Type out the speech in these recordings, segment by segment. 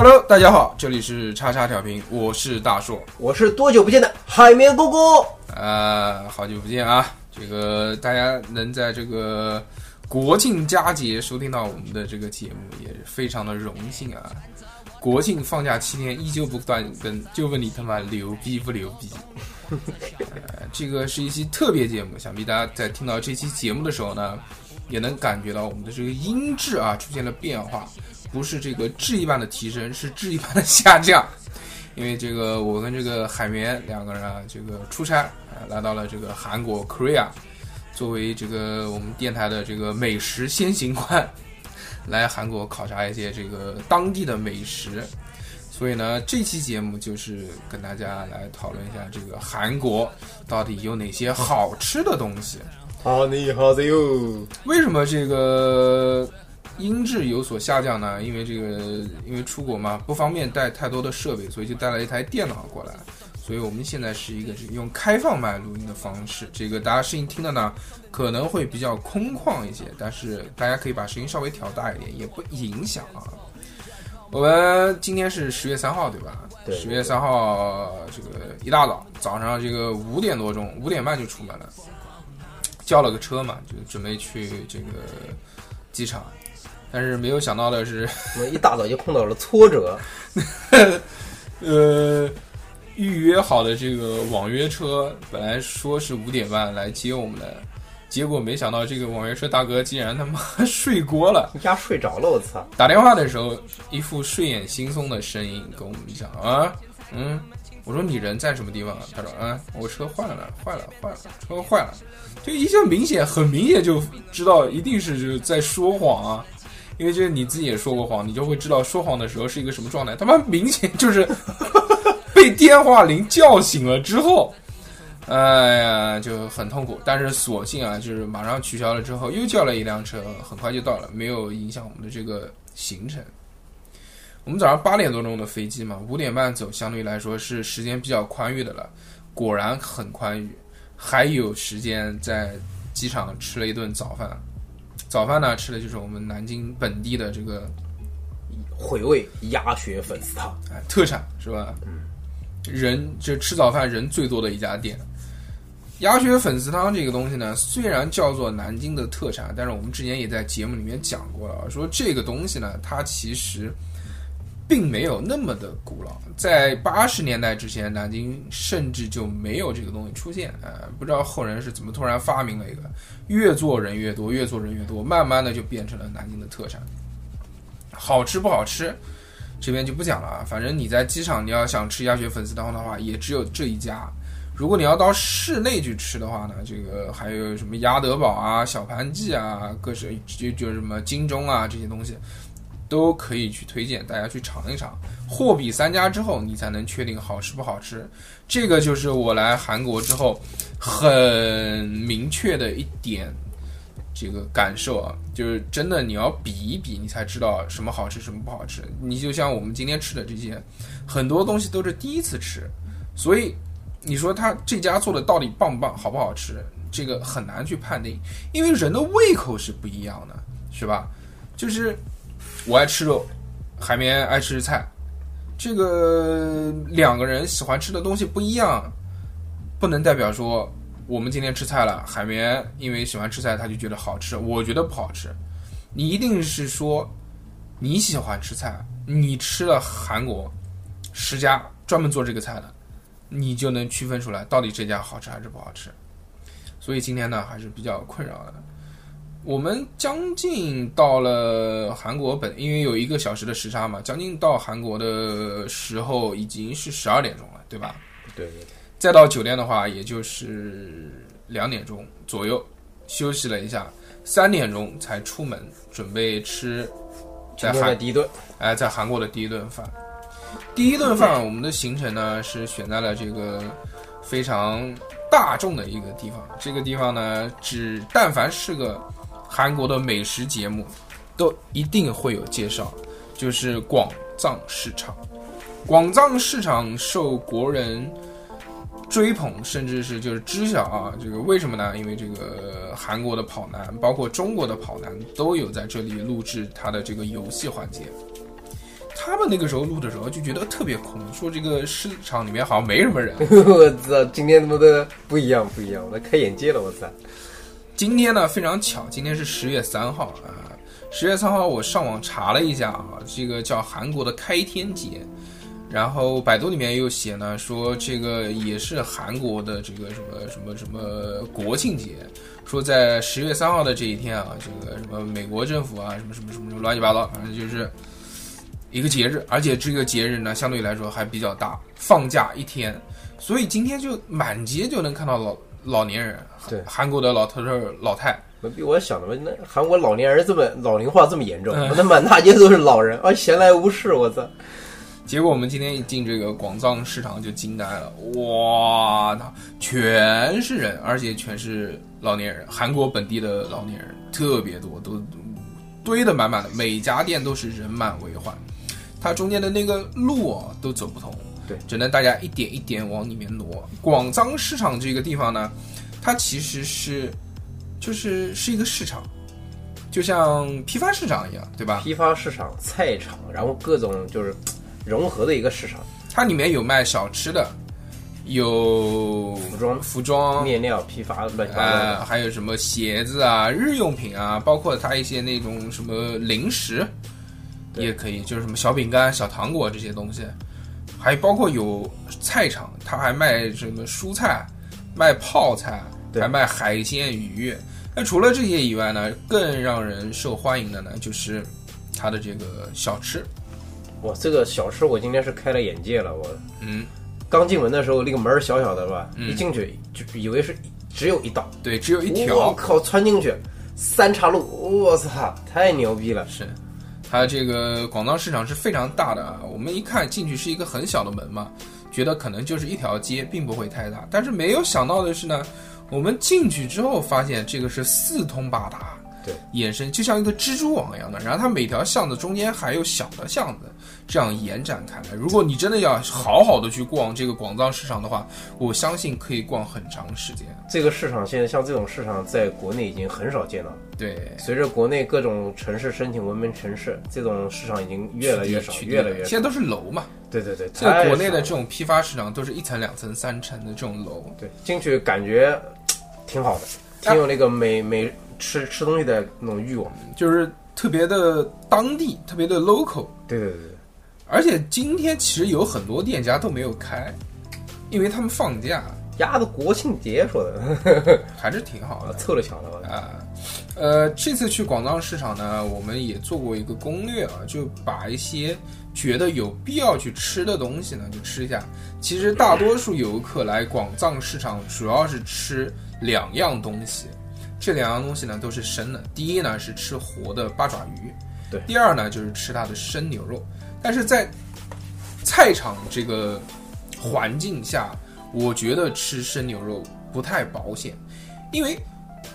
Hello，大家好，这里是叉叉调频，我是大硕。我是多久不见的海绵哥哥。啊、好久不见啊！这个大家能在这个国庆佳节收听到我们的这个节目，也是非常的荣幸啊！国庆放假七天依旧不断更，就问你他妈牛逼不牛逼？呃，这个是一期特别节目，想必大家在听到这期节目的时候呢，也能感觉到我们的这个音质啊出现了变化，不是这个质一般的提升，是质一般的下降。因为这个我跟这个海绵两个人啊，这个出差啊，来到了这个韩国 Korea，作为这个我们电台的这个美食先行官，来韩国考察一些这个当地的美食。所以呢，这期节目就是跟大家来讨论一下这个韩国到底有哪些好吃的东西。好，你好的哟。为什么这个音质有所下降呢？因为这个因为出国嘛，不方便带太多的设备，所以就带了一台电脑过来。所以我们现在是一个是用开放麦录音的方式，这个大家声音听的呢可能会比较空旷一些，但是大家可以把声音稍微调大一点，也不影响啊。我们今天是十月三号，对吧？对十月三号这个一大早，早上这个五点多钟，五点半就出门了，叫了个车嘛，就准备去这个机场。但是没有想到的是，我们一大早就碰到了挫折，呃，预约好的这个网约车本来说是五点半来接我们的，结果没想到这个网约车大哥竟然他妈睡锅了。一下睡着了，我操！打电话的时候，一副睡眼惺忪的声音跟我们讲啊，嗯，我说你人在什么地方啊？他说啊，我车坏了，坏了，坏了，车坏了，就一下明显，很明显就知道一定是就是在说谎啊。因为就是你自己也说过谎，你就会知道说谎的时候是一个什么状态。他妈明显就是 被电话铃叫醒了之后，哎呀，就很痛苦。但是索性啊，就是马上取消了之后，又叫了一辆车，很快就到了，没有影响我们的这个行程。我们早上八点多钟的飞机嘛，五点半走，相对来说是时间比较宽裕的了。果然很宽裕，还有时间在机场吃了一顿早饭。早饭呢，吃的就是我们南京本地的这个回味鸭血粉丝汤，哎特产是吧？嗯，人这吃早饭人最多的一家店。鸭血粉丝汤这个东西呢，虽然叫做南京的特产，但是我们之前也在节目里面讲过了，说这个东西呢，它其实并没有那么的古老。在八十年代之前，南京甚至就没有这个东西出现。呃，不知道后人是怎么突然发明了一个，越做人越多，越做人越多，慢慢的就变成了南京的特产。好吃不好吃，这边就不讲了啊。反正你在机场，你要想吃鸭血粉丝汤的话，也只有这一家。如果你要到市内去吃的话呢，这个还有什么鸭德堡啊、小盘记啊，各式就就什么金钟啊这些东西，都可以去推荐大家去尝一尝。货比三家之后，你才能确定好吃不好吃。这个就是我来韩国之后很明确的一点这个感受啊，就是真的你要比一比，你才知道什么好吃，什么不好吃。你就像我们今天吃的这些，很多东西都是第一次吃，所以你说他这家做的到底棒不棒，好不好吃，这个很难去判定，因为人的胃口是不一样的，是吧？就是我爱吃肉，海绵爱吃菜，这个两个人喜欢吃的东西不一样，不能代表说我们今天吃菜了，海绵因为喜欢吃菜，他就觉得好吃，我觉得不好吃。你一定是说你喜欢吃菜，你吃了韩国十家专门做这个菜的，你就能区分出来到底这家好吃还是不好吃。所以今天呢，还是比较困扰的。我们将近到了韩国本，因为有一个小时的时差嘛，将近到韩国的时候已经是十二点钟了，对吧？对对对，再到酒店的话，也就是两点钟左右，休息了一下，三点钟才出门，准备吃在韩第一顿，哎在韩国的第一顿饭。第一顿饭，我们的行程呢是选在了这个非常大众的一个地方。这个地方呢，只但凡是个韩国的美食节目，都一定会有介绍，就是广藏市场。广藏市场受国人追捧，甚至是就是知晓啊，这个为什么呢？因为这个韩国的跑男，包括中国的跑男，都有在这里录制他的这个游戏环节。他们那个时候录的时候就觉得特别空，说这个市场里面好像没什么人。我操，今天他妈的不一样不一样，我开眼界了，我操！今天呢非常巧，今天是十月三号啊。十月三号我上网查了一下啊，这个叫韩国的开天节，然后百度里面又写呢说这个也是韩国的这个什么什么什么国庆节，说在十月三号的这一天啊，这个什么美国政府啊什么什么什么什么乱七八糟，反正就是一个节日，而且这个节日呢相对来说还比较大，放假一天，所以今天就满街就能看到老老年人，对韩国的老头头老太。我比我想的嘛，那韩国老年人这么老龄化这么严重，嗯那满大街都是老人啊，闲来无事，我操！结果我们今天一进这个广藏市场就惊呆了，哇操，全是人，而且全是老年人，韩国本地的老年人特别多，都堆得满满的，每家店都是人满为患。它中间的那个路啊都走不通，对只能大家一点一点往里面挪。广藏市场这个地方呢，它其实是就是是一个市场，就像批发市场一样，对吧？批发市场、菜场，然后各种就是融合的一个市场，它里面有卖小吃的，有服装服装，面料批发乱七八糟呃，的。还有什么鞋子啊、日用品啊，包括它一些那种什么零食，也可以，就是什么小饼干、小糖果这些东西，还包括有菜场，他还卖什么蔬菜，卖泡菜，还卖海鲜鱼。那除了这些以外呢，更让人受欢迎的呢，就是它的这个小吃。哇，这个小吃我今天是开了眼界了，我嗯，刚进门的时候那个门儿小小的吧，嗯一进去就以为是只有一道，对，只有一条我，靠，穿进去三岔路，我操，太牛逼了！是，它这个广藏市场是非常大的啊。我们一看进去是一个很小的门嘛，觉得可能就是一条街，并不会太大。但是没有想到的是呢，我们进去之后发现这个是四通八达，对，延伸就像一个蜘蛛网一样的。然后它每条巷子中间还有小的巷子，这样延展开来。如果你真的要好好的去逛这个广藏市场的话，我相信可以逛很长时间。这个市场现在像这种市场在国内已经很少见到了。对，随着国内各种城市申请文明城市，这种市场已经越来越少，越来越少。现在都是楼嘛。对对对，这个太国内的这种批发市场都是一层、两层、三层的这种楼，对进去感觉 挺好的，挺有那个美美吃吃东西的那种欲望。就是特别的当地，特别的 local。对对对对，而且今天其实有很多店家都没有开，因为他们放假，压的国庆节说的，还是挺好的凑了巧了。啊。呃，这次去广藏市场呢，我们也做过一个攻略啊，就把一些觉得有必要去吃的东西呢，就吃一下。其实大多数游客来广藏市场主要是吃两样东西，这两样东西呢都是生的。第一呢是吃活的八爪鱼，对第二呢就是吃它的生牛肉。但是在菜场这个环境下，我觉得吃生牛肉不太保险，因为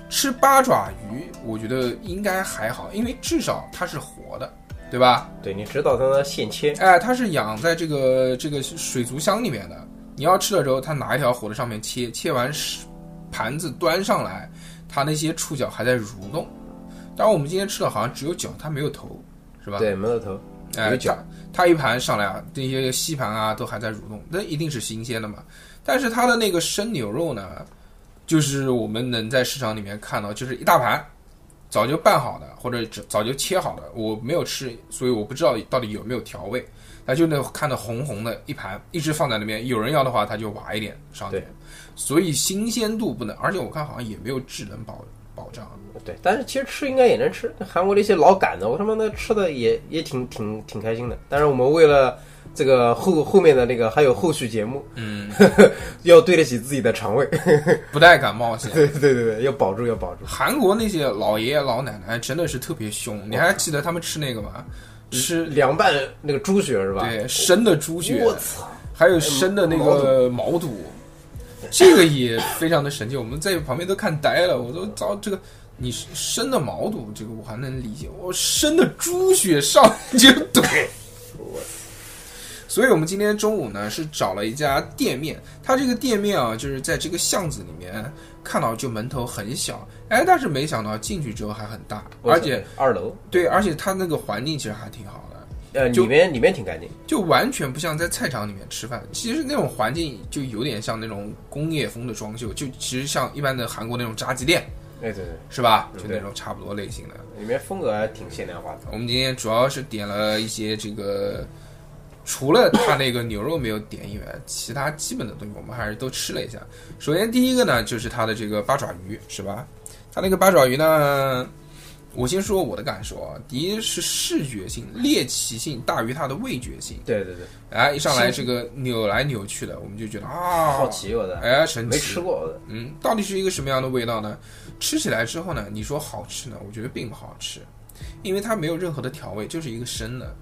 吃八爪鱼，我觉得应该还好，因为至少它是活的，对吧？对，你知道它的现切，哎，它是养在这个这个水族箱里面的。你要吃的时候，它拿一条活的上面切，切完是盘子端上来，它那些触角还在蠕动。当然，我们今天吃的好像只有脚，它没有头，是吧？对，没有头，哎，有脚它它一盘上来啊，这些吸盘啊都还在蠕动，那一定是新鲜的嘛。但是它的那个生牛肉呢，就是我们能在市场里面看到，就是一大盘，早就拌好的或者早早就切好的，我没有吃，所以我不知道到底有没有调味。它就那看到红红的一盘，一直放在那边，有人要的话他就挖一点上去，所以新鲜度不能，而且我看好像也没有智能保保障。对，但是其实吃应该也能吃。韩国的一些老杆子，我他妈的吃的也也挺挺挺开心的。但是我们为了这个后后面的那个还有后续节目，嗯，要对得起自己的肠胃。不太敢冒险。对对对对，要保住要保住。韩国那些老爷爷老奶奶真的是特别凶，你还记得他们吃那个吗？吃凉拌那个猪血是吧？对生的猪血，我操！还有生的那个毛肚，这个也非常的神奇。我们在旁边都看呆了，我都遭这个你生的毛肚，这个我还能理解，我生的猪血上就怼。所以我们今天中午呢是找了一家店面，它这个店面啊就是在这个巷子里面看到就门头很小，哎，但是没想到进去之后还很大，而且二楼对，而且它那个环境其实还挺好的。呃，里面里面挺干净，就完全不像在菜场里面吃饭。其实那种环境就有点像那种工业风的装修，就其实像一般的韩国那种炸鸡店，哎，对对，是吧？就那种差不多类型的。里面风格还挺现代化的。我们今天主要是点了一些这个，除了它那个牛肉没有点以外，其他基本的东西我们还是都吃了一下。首先第一个呢，就是它的这个八爪鱼，是吧？它那个八爪鱼呢，我先说我的感受啊。第一是视觉性、猎奇性大于它的味觉性。对对对，哎，一上来这个扭来扭去的，我们就觉得啊，好奇我的，哎，神奇。没吃过。嗯，到底是一个什么样的味道呢？吃起来之后呢，你说好吃呢，我觉得并不好吃，因为它没有任何的调味，就是一个生的，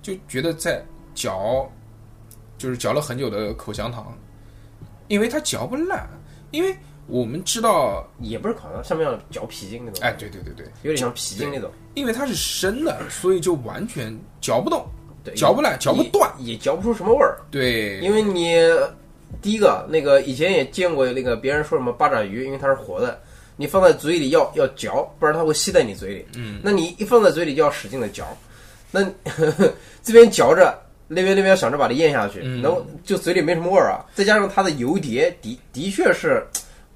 就觉得在嚼，就是嚼了很久的口香糖，因为它嚼不烂，因为我们知道，也不是烤肠，上面要嚼皮筋那种，哎，对对对对，有点像皮筋那种，因为它是生的，所以就完全嚼不动，对，嚼不烂，嚼不断，也，也嚼不出什么味儿。对，因为你第一个那个以前也见过那个别人说什么八爪鱼，因为它是活的，你放在嘴里要要嚼，不然它会吸在你嘴里。嗯，那你一放在嘴里就要使劲的嚼，那 这边嚼着。那边那边想着把它咽下去，嗯。然后就嘴里没什么味儿啊，再加上它的油碟的的确是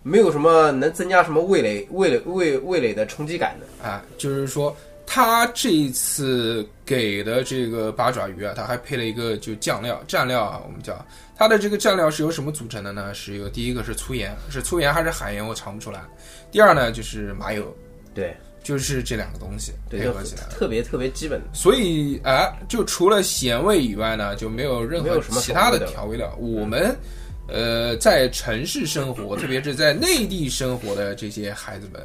没有什么能增加什么味蕾味蕾味味蕾的冲击感的。啊，就是说他这一次给的这个八爪鱼啊，他还配了一个就酱料蘸料啊，我们叫它的这个蘸料是由什么组成的呢？是由第一个是粗盐，是粗盐还是海盐，我尝不出来。第二呢就是麻油，对就是这两个东西配合起来。特别特别基本的。所以啊、就除了咸味以外呢，就没有任何其他的调味料调味料。我们呃在城市生活，特别是在内地生活的这些孩子们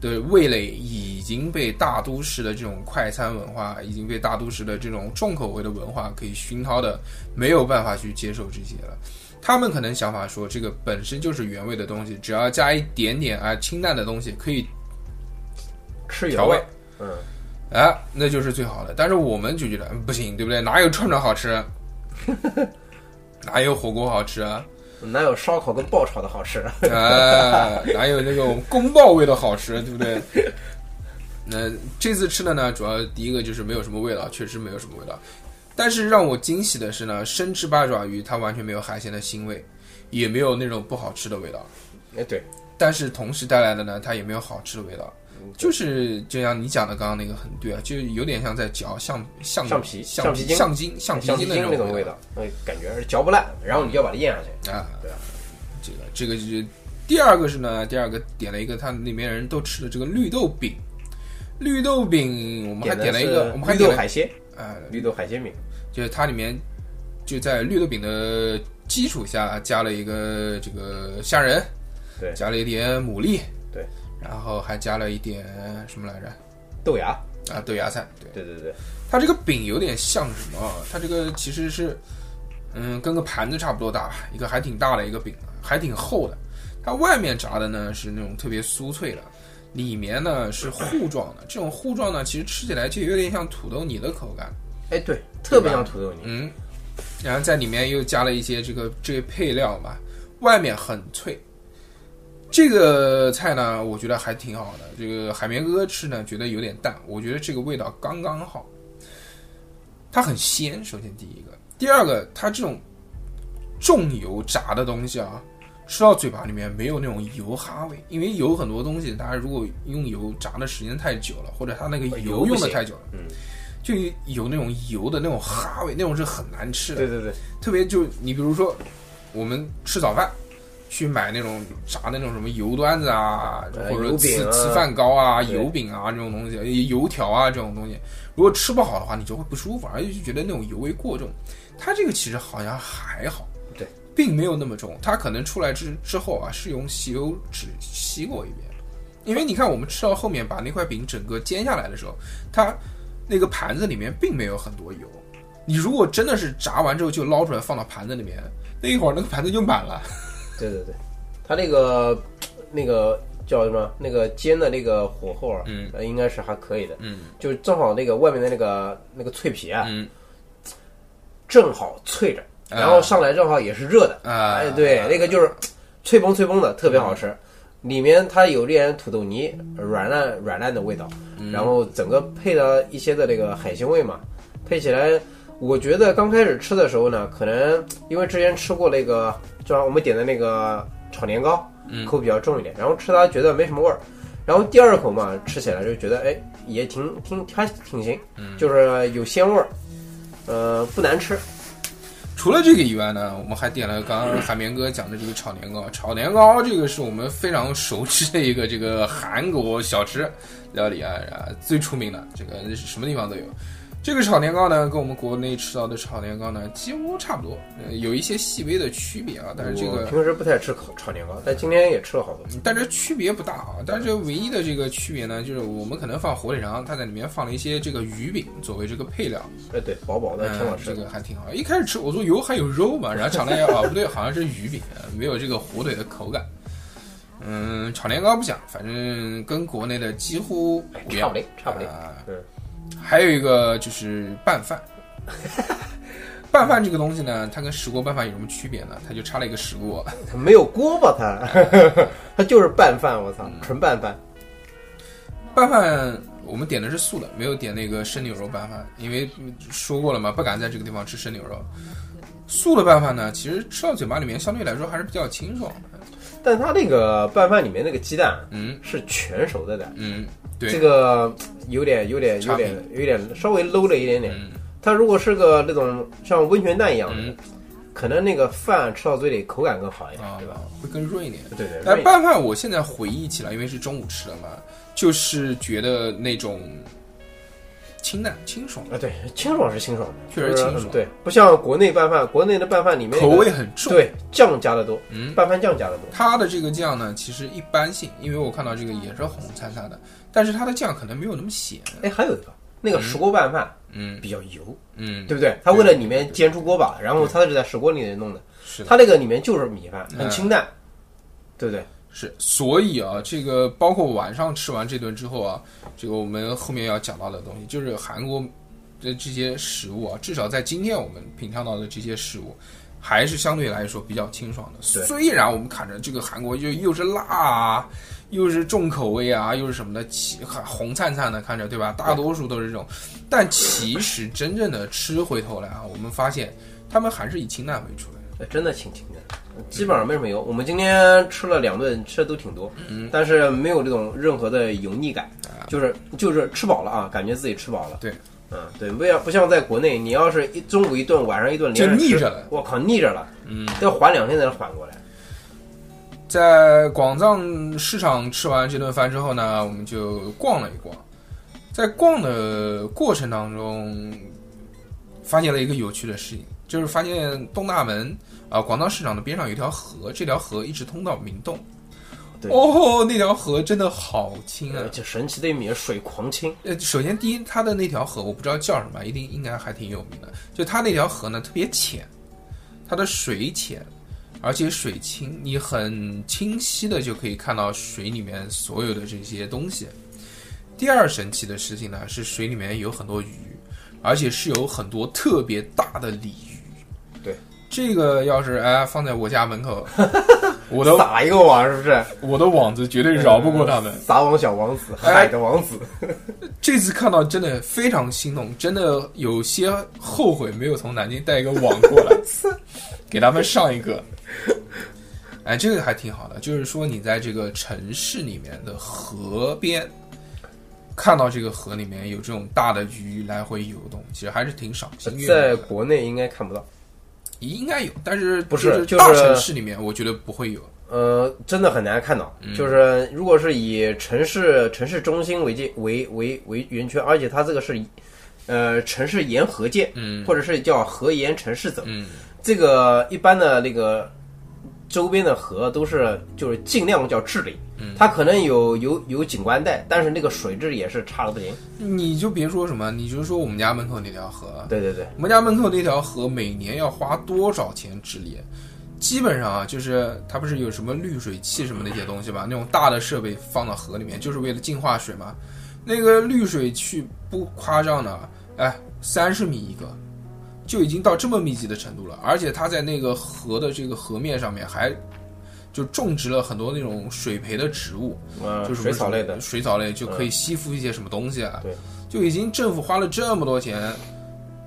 的味蕾已经被大都市的这种快餐文化，已经被大都市的这种重口味的文化可以熏陶的，没有办法去接受这些了。他们可能想法说，这个本身就是原味的东西，只要加一点点啊清淡的东西，可以吃油调味，嗯，哎，那就是最好的。但是我们就觉得嗯不行，对不对？哪有串串好吃？哪有火锅好吃啊？哪有烧烤跟爆炒的好吃？啊，哪有那种宫爆味的好吃，对不对？那这次吃的呢，主要第一个就是没有什么味道，确实没有什么味道。但是让我惊喜的是呢，生吃八爪鱼它完全没有海鲜的腥味，也没有那种不好吃的味道。哎，对，但是同时带来的呢，它也没有好吃的味道，就是就像你讲的刚刚那个很对啊，就有点像在嚼橡橡橡皮橡橡皮筋。橡筋橡皮筋那种味道，哎，感觉是嚼不烂，然后你要把它咽下去。啊。对啊，这个这个就是第二个是呢，第二个点了一个他里面人都吃的这个绿豆饼，绿豆饼我们还点了一个，我们还点了豆海鲜，啊，绿豆海鲜饼，就是它里面就在绿豆饼的基础下加了一个这个虾仁，对。加了一点牡蛎，对，然后还加了一点什么来着？豆芽，啊，豆芽菜，对，对对对，它这个饼有点像什么啊？它这个其实是，嗯，跟个盘子差不多大吧，一个还挺大的一个饼，还挺厚的。它外面炸的呢是那种特别酥脆的，里面呢是糊状的。这种糊状呢，其实吃起来就有点像土豆泥的口感。哎对，特别像土豆泥，嗯，然后在里面又加了一些这个这个配料嘛，外面很脆。这个菜呢，我觉得还挺好的。这个海绵哥哥吃呢，觉得有点淡，我觉得这个味道刚刚好。它很鲜，首先第一个，第二个，它这种重油炸的东西啊，吃到嘴巴里面没有那种油哈味，因为有很多东西，大家如果用油炸的时间太久了，或者它那个油用的太久了，嗯，就有那种油的那种哈味，那种是很难吃的。对对对，特别就你比如说，我们吃早饭，去买那种炸的那种什么油端子啊，呃或者油饼啊糍糍饭糕啊、油饼啊这种东西，油条啊这种东西，如果吃不好的话，你就会不舒服，而且就觉得那种油味过重。它这个其实好像还好，对，并没有那么重。它可能出来之之后啊，是用吸油纸吸过一遍，因为你看我们吃到后面把那块饼整个煎下来的时候，它那个盘子里面并没有很多油。你如果真的是炸完之后就捞出来放到盘子里面，那一会儿那个盘子就满了。对对对，它那个那个叫什么？那个煎的那个火候啊，嗯。呃，应该是还可以的，嗯。就是正好那个外面的那个那个脆皮啊，嗯。正好脆着，啊。然后上来正好也是热的，啊，哎，对，那个就是脆崩脆崩的，特别好吃。里面它有点土豆泥，软烂软烂的味道，嗯。然后整个配了一些的那个海鲜味嘛，配起来，我觉得刚开始吃的时候呢，可能因为之前吃过那个，就像我们点的那个炒年糕，嗯口比较重一点，然后吃它觉得没什么味儿，然后第二口嘛，吃起来就觉得哎也挺挺还挺行，嗯就是有鲜味儿，呃不难吃，除了这个以外呢，我们还点了刚刚海绵哥讲的这个炒年糕。炒年糕这个是我们非常熟知的一个这个韩国小吃料理啊，啊最出名的这个什么地方都有。这个炒年糕呢，跟我们国内吃到的炒年糕呢几乎差不多，呃，有一些细微的区别啊，但是这个平时不太吃烤炒年糕，但今天也吃了好多。但是区别不大啊。但是唯一的这个区别呢，就是我们可能放火腿肠，它在里面放了一些这个鱼饼作为这个配料，哎，对，薄薄的，挺好嗯，这的。个还挺好。一开始吃我说油还有肉嘛，然后尝了一下，哦不对，好像是鱼饼，没有这个火腿的口感。嗯，炒年糕不讲，反正跟国内的几乎一样差不。离，差不离。啊嗯还有一个就是拌饭。拌饭这个东西呢，它跟石锅拌饭有什么区别呢？它就差了一个石锅。它没有锅吧，它 它就是拌饭，我操，纯拌饭。拌饭我们点的是素的，没有点那个生牛肉拌饭，因为说过了嘛，不敢在这个地方吃生牛肉。素的拌饭呢，其实吃到嘴巴里面相对来说还是比较清爽的。但它那个拌饭里面那个鸡蛋嗯是全熟的蛋，嗯，对，这个有点有点有点有点稍微 low 了一点点。嗯它如果是个那种像温泉蛋一样的，嗯可能那个饭吃到嘴里口感更好一点，啊对吧？，会更润一点。对对。但对拌饭我现在回忆起来，因为是中午吃的嘛，就是觉得那种清淡清爽，啊，对，清爽是清爽的，确实清爽对，不像国内拌饭，国内的拌饭里面口味很重。，对酱加的多，嗯，拌饭酱加的多。它的这个酱呢，其实一般性，因为我看到这个也是红灿灿的，但是它的酱可能没有那么咸。哎，还有一个那个石锅拌饭嗯比较油，嗯，对不对？它为了里面煎出锅巴，然后它是在石锅里面弄的，是的。它那个里面就是米饭，很嗯清淡，对不对？是，所以啊，这个包括晚上吃完这顿之后啊，这个我们后面要讲到的东西，就是韩国的这些食物啊，至少在今天我们品尝到的这些食物，还是相对来说比较清爽的。虽然我们看着这个韩国又又是辣啊，又是重口味啊，又是什么的，其红灿灿的看着，对吧？大多数都是这种，但其实真正的吃回头来啊，我们发现他们还是以清淡为主的。哎真的挺清淡，基本上没什么油。我们今天吃了两顿，吃的都挺多，嗯，但是没有这种任何的油腻感，就是就是吃饱了啊，感觉自己吃饱了。对，嗯，对，不像不像在国内，你要是一中午一顿，晚上一顿，就连着吃腻着了。我靠，腻着了，嗯，要缓两天才能缓过来。在广藏市场吃完这顿饭之后呢，我们就逛了一逛。在逛的过程当中，发现了一个有趣的事情，就是发现东大门啊、广藏市场的边上有一条河，这条河一直通到明洞。对哦，那条河真的好清啊而！且神奇的一米，水狂清，呃，首先第一，它的那条河我不知道叫什么，一定应该还挺有名的。就它那条河呢特别浅，它的水浅，而且水清，你很清晰的就可以看到水里面所有的这些东西。第二神奇的事情呢是水里面有很多鱼，而且是有很多特别大的鲤鱼。对，这个要是哎放在我家门口，我的撒一个网是不是？我的网子绝对饶不过他们。撒网小王子，哎海的王子。这次看到真的非常心动，真的有些后悔没有从南京带一个网过来，给他们上一个。哎，这个还挺好的，就是说你在这个城市里面的河边，看到这个河里面有这种大的鱼来回游动，其实还是挺赏心悦目在。国内应该看不到，应该有，但是不是就是城市里面，我觉得不会有。呃，真的很难看到。嗯就是如果是以城市城市中心为界为为为圆圈，而且它这个是呃城市沿河建，嗯或者是叫河沿城市走。嗯，这个一般的那个周边的河都是就是尽量叫治理，嗯它可能有有有景观带，但是那个水质也是差的不行。你就别说什么，你就说我们家门口那条河，对对对，我们家门口那条河每年要花多少钱治理？基本上啊，就是它不是有什么滤水器什么那些东西吧？那种大的设备放到河里面，就是为了净化水嘛。那个滤水器不夸张的，哎，三十米一个，就已经到这么密集的程度了。而且它在那个河的这个河面上面还就种植了很多那种水培的植物，嗯，就是水草类的，水草类就可以吸附一些什么东西啊。对，就已经政府花了这么多钱，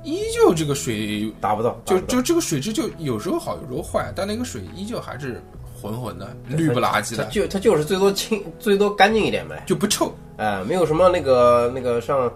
依旧这个水达不到，就就这个水质就有时候好，有时候坏，但那个水依旧还是浑浑的、绿不拉几的，它就它就是最多清最多干净一点呗，就不臭。哎、没有什么那个那个像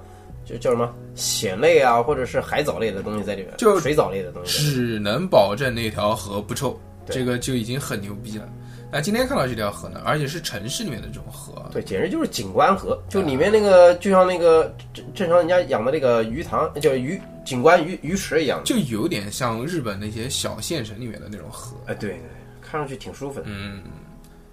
就叫什么咸类啊，或者是海藻类的东西在里面，就水藻类的东西。只能保证那条河不臭，这个就已经很牛逼了。那今天看到这条河呢，而且是城市里面的这种河，对，简直就是景观河，就里面那个，就像那个正正常人家养的那个鱼塘，叫鱼景观鱼鱼池一样。就有点像日本那些小县城里面的那种河。哎，对对，看上去挺舒服的。嗯，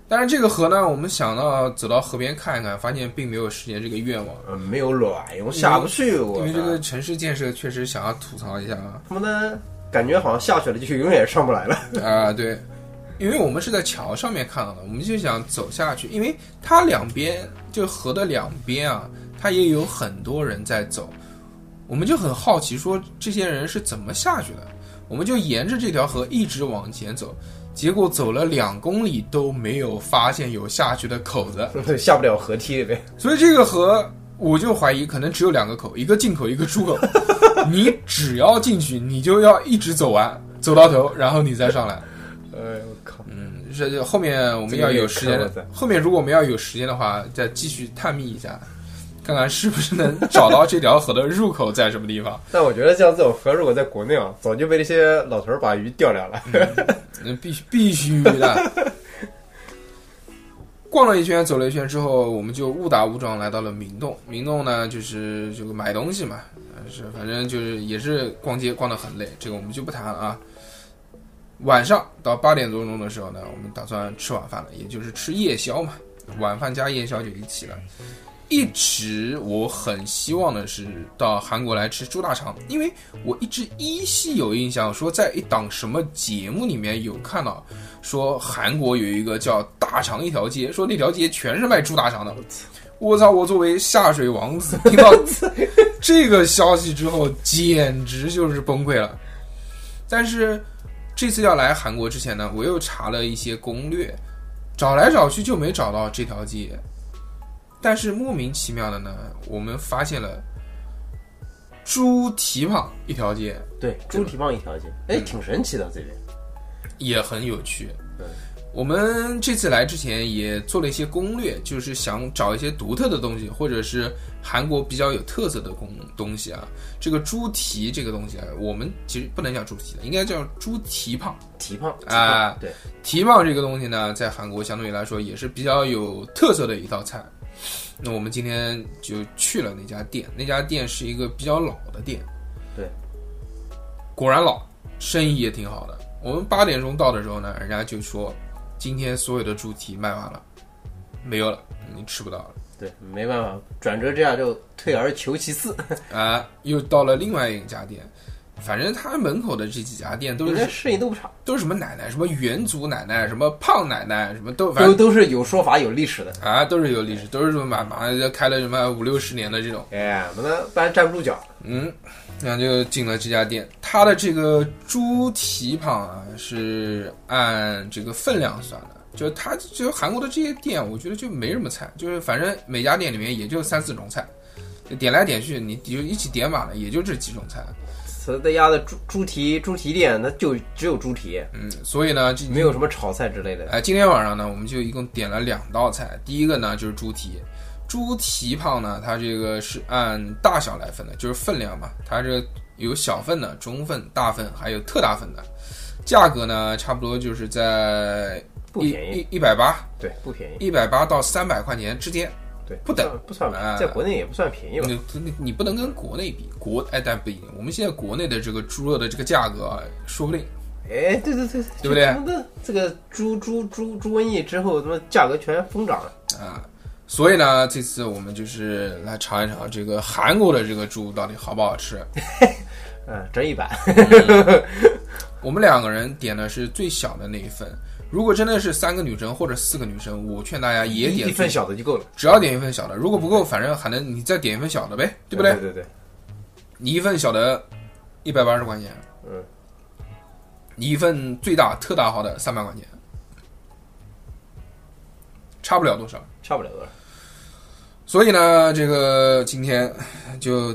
但是这个河呢，我们想到走到河边看一看，发现并没有实现这个愿望，嗯，没有卵用，下不去。我因为这个城市建设确实想要吐槽一下啊。他们的感觉好像下去了就永远上不来了。啊，对，因为我们是在桥上面看到的，我们就想走下去，因为它两边就河的两边啊，它也有很多人在走，我们就很好奇，说这些人是怎么下去的？我们就沿着这条河一直往前走，结果走了两公里都没有发现有下去的口子，下不了河梯呗。所以这个河。我就怀疑可能只有两个口，一个进口，一个出口。你只要进去，你就要一直走完，走到头，然后你再上来。哎我靠！嗯，这这后面我们要有时间后面如果我们要有时间的话，再继续探秘一下，看看是不是能找到这条河的入口在什么地方。但我觉得像这种河，如果在国内啊，早就被那些老头儿把鱼钓了了。嗯，必须必须的。逛了一圈，走了一圈之后，我们就误打误撞来到了明洞。明洞呢，就是这个买东西嘛，呃是反正就是也是逛街逛得很累，这个我们就不谈了啊。晚上到八点多钟的时候呢，我们打算吃晚饭了，也就是吃夜宵嘛，晚饭加夜宵就一起了。一直我很希望的是到韩国来吃猪大肠，因为我一直依稀有印象，说在一档什么节目里面有看到，说韩国有一个叫大肠一条街，说那条街全是卖猪大肠的。我操！我作为下水王子，听到 这个消息之后，简直就是崩溃了。但是这次要来韩国之前呢，我又查了一些攻略，找来找去就没找到这条街。但是莫名其妙的呢，我们发现了猪蹄膀一条街，对，猪蹄膀一条街，哎，挺神奇的这边。也很有趣对。我们这次来之前也做了一些攻略，就是想找一些独特的东西，或者是韩国比较有特色的东东西啊。这个猪蹄这个东西啊，我们其实不能叫猪蹄的，应该叫猪蹄膀。蹄膀啊对，蹄膀这个东西呢，在韩国相对来说也是比较有特色的一道菜。那我们今天就去了那家店，那家店是一个比较老的店，对，果然老，生意也挺好的。我们八点钟到的时候呢，人家就说今天所有的猪蹄卖完了，没有了，你吃不到了。对，没办法，转折这样就退而求其次，啊，又到了另外一家店，反正他门口的这几家店都是生意都不差，都是什么奶奶，什么元祖奶奶，什么胖奶奶，什么都反正都都是有说法有历史的。啊都是有历史，都是什么马马上就开了什么五六十年的这种。哎，那不然站不住脚。嗯，然后就进了这家店，它的这个猪蹄膀啊是按这个分量算的，就它就韩国的这些店，我觉得就没什么菜，就是反正每家店里面也就三四种菜，就点来点去，你就一起点满了，也就这几种菜。此在家的猪猪蹄猪蹄店，它就只有猪蹄，嗯，所以呢，就没有什么炒菜之类的。哎，今天晚上呢，我们就一共点了两道菜。第一个呢就是猪蹄，猪蹄胖呢，它这个是按大小来分的，就是分量嘛。它这有小份的、中份、大份，还有特大份的。价格呢，差不多就是在一不便宜，一一百八，对，不便宜，一百八到三百块钱之间。对，不等不算不算啊便宜，在国内也不算便宜吧？你你你不能跟国内比，国哎，但不一定。我们现在国内的这个猪肉的这个价格啊，说不定哎，对对对，对不对这个猪猪猪猪瘟疫之后，他妈价格全疯涨了。啊。所以呢，这次我们就是来尝一尝这个韩国的这个猪到底好不好吃。嗯，折一百。我们两个人点的是最小的那一份。如果真的是三个女生或者四个女生，我劝大家也点一份，小的就够了，只要点一份小的。如果不够，反正还能你再点一份小的呗，对不对？对对对，你一份小的，一百八十块钱。嗯。你一份最大特大号的三百块钱，差不了多少。差不了多少。所以呢，这个今天就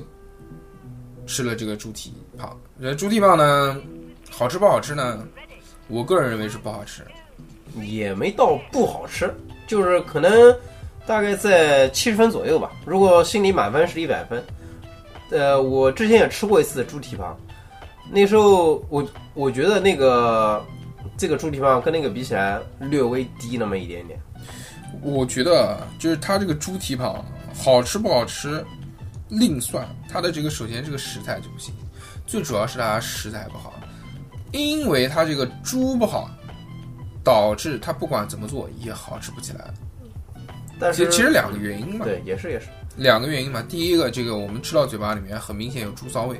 吃了这个猪蹄膀。这，猪蹄膀呢，好吃不好吃呢？我个人认为是不好吃。也没到不好吃，就是可能大概在七十分左右吧。如果心里满分是一百分，呃，我之前也吃过一次猪蹄膀，那时候我我觉得那个这个猪蹄膀跟那个比起来略微低那么一点点。我觉得啊就是它这个猪蹄膀好吃不好吃另算，它的这个首先这个食材就不行，最主要是它食材不好，因为它这个猪不好，导致他不管怎么做也好吃不起来。但是其实两个原因嘛，对，也是也是。两个原因嘛。第一个，这个我们吃到嘴巴里面很明显有猪骚味，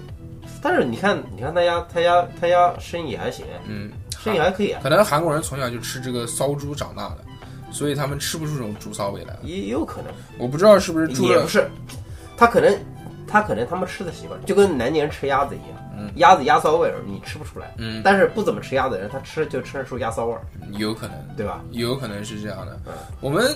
但是你看，你看他家他家他家生意还行，嗯，生意还可以啊，可能韩国人从小就吃这个骚猪长大的，所以他们吃不出这种猪骚味来。也也有可能，我不知道是不是猪的也不是，他可能他可能他们吃的习惯，就跟南京人吃鸭子一样，嗯。鸭子鸭骚味儿你吃不出来，嗯，但是不怎么吃鸭子的人，他吃就吃得出鸭骚味儿，有可能，对吧？有可能是这样的。嗯。我们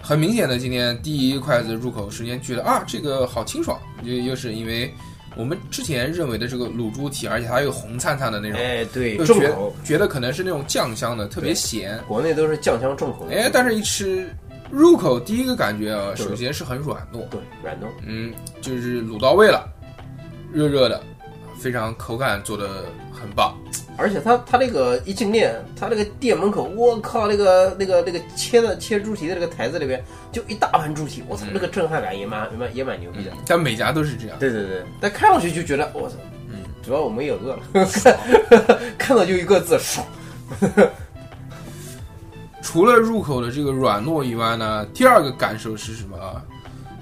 很明显的今天第一筷子入口，时间觉得啊，这个好清爽，又又是因为我们之前认为的这个卤猪蹄，而且它又红灿灿的那种，哎，对，重口，觉得可能是那种酱香的，特别咸。国内都是酱香重口的，哎，但是一吃入口第一个感觉啊，首先是很软糯，对软糯，嗯，就是卤到位了，热热的，非常口感做的很棒。而且他他那个一进店，他那个店门口，我靠，那个那个那个切的切猪蹄的那个台子里边，就一大盘猪蹄，我操，那个震撼感也蛮也蛮也蛮牛逼的。但每家都是这样。对对对，但看上去就觉得我操，嗯，主要我们也饿了，看 看到就一个字爽。除了入口的这个软糯以外呢，第二个感受是什么啊？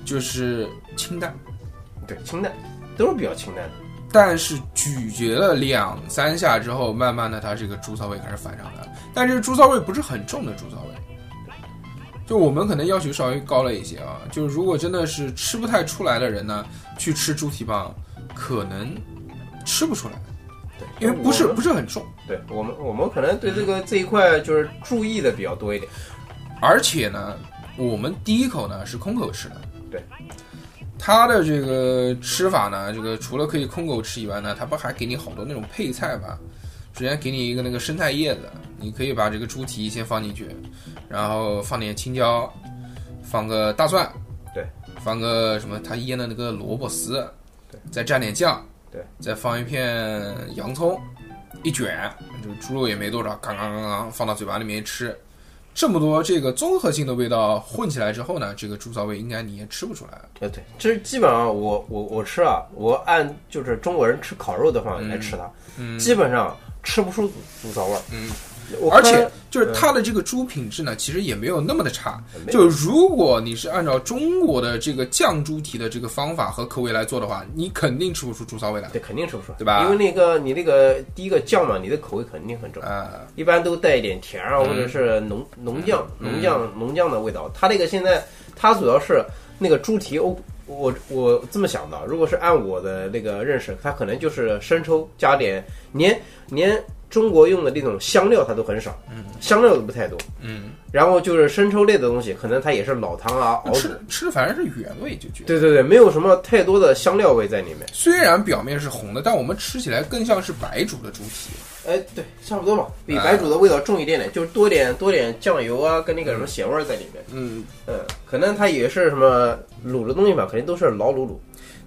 就是清淡，对，清淡都是比较清淡的。但是咀嚼了两三下之后，慢慢的它这个猪骚味开始反上来了。但这个猪骚味不是很重的猪骚味，就我们可能要求稍微高了一些啊。就是如果真的是吃不太出来的人呢，去吃猪蹄膀，可能吃不出来，对，因为不是不是很重。对我们我们可能对这个这一块就是注意的比较多一点。而且呢，我们第一口呢是空口吃的。对，它的这个吃法呢，这个除了可以空口吃以外呢，它不还给你好多那种配菜嘛？首先给你一个那个生菜叶子，你可以把这个猪蹄先放进去，然后放点青椒，放个大蒜，对，放个什么它腌的那个萝卜丝，对，再蘸点酱，对，再放一片洋葱，一卷，这个猪肉也没多少，刚刚刚刚放到嘴巴里面一吃，这么多这个综合性的味道混起来之后呢，这个猪骚味应该你也吃不出来。呃，对，其实基本上我我我吃啊，我按就是中国人吃烤肉的方法来吃它，嗯基本上吃不出猪骚味儿。嗯，而且就是它的这个猪品质呢，其实也没有那么的差。就如果你是按照中国的这个酱猪蹄的这个方法和口味来做的话，你肯定吃不出猪骚味来。对肯定吃不出。来，对吧？因为那个你那个第一个酱嘛，你的口味肯定很重，啊、一般都带一点甜啊，嗯或者是浓浓酱、嗯。浓酱、浓酱的味道。它那个现在它主要是那个猪蹄，我我我这么想的，如果是按我的那个认识，它可能就是生抽加点，连连中国用的那种香料它都很少，嗯，香料都不太多，嗯，然后就是生抽类的东西，可能它也是老汤啊熬煮吃。吃的反正是原味，就觉得。对对对，没有什么太多的香料味在里面。虽然表面是红的，但我们吃起来更像是白煮的猪蹄。哎，对，差不多吧，比白煮的味道重一点点，就是多点多点酱油啊，跟那个什么咸味儿在里面。嗯，嗯，可能它也是什么卤的东西吧，肯定都是老卤卤。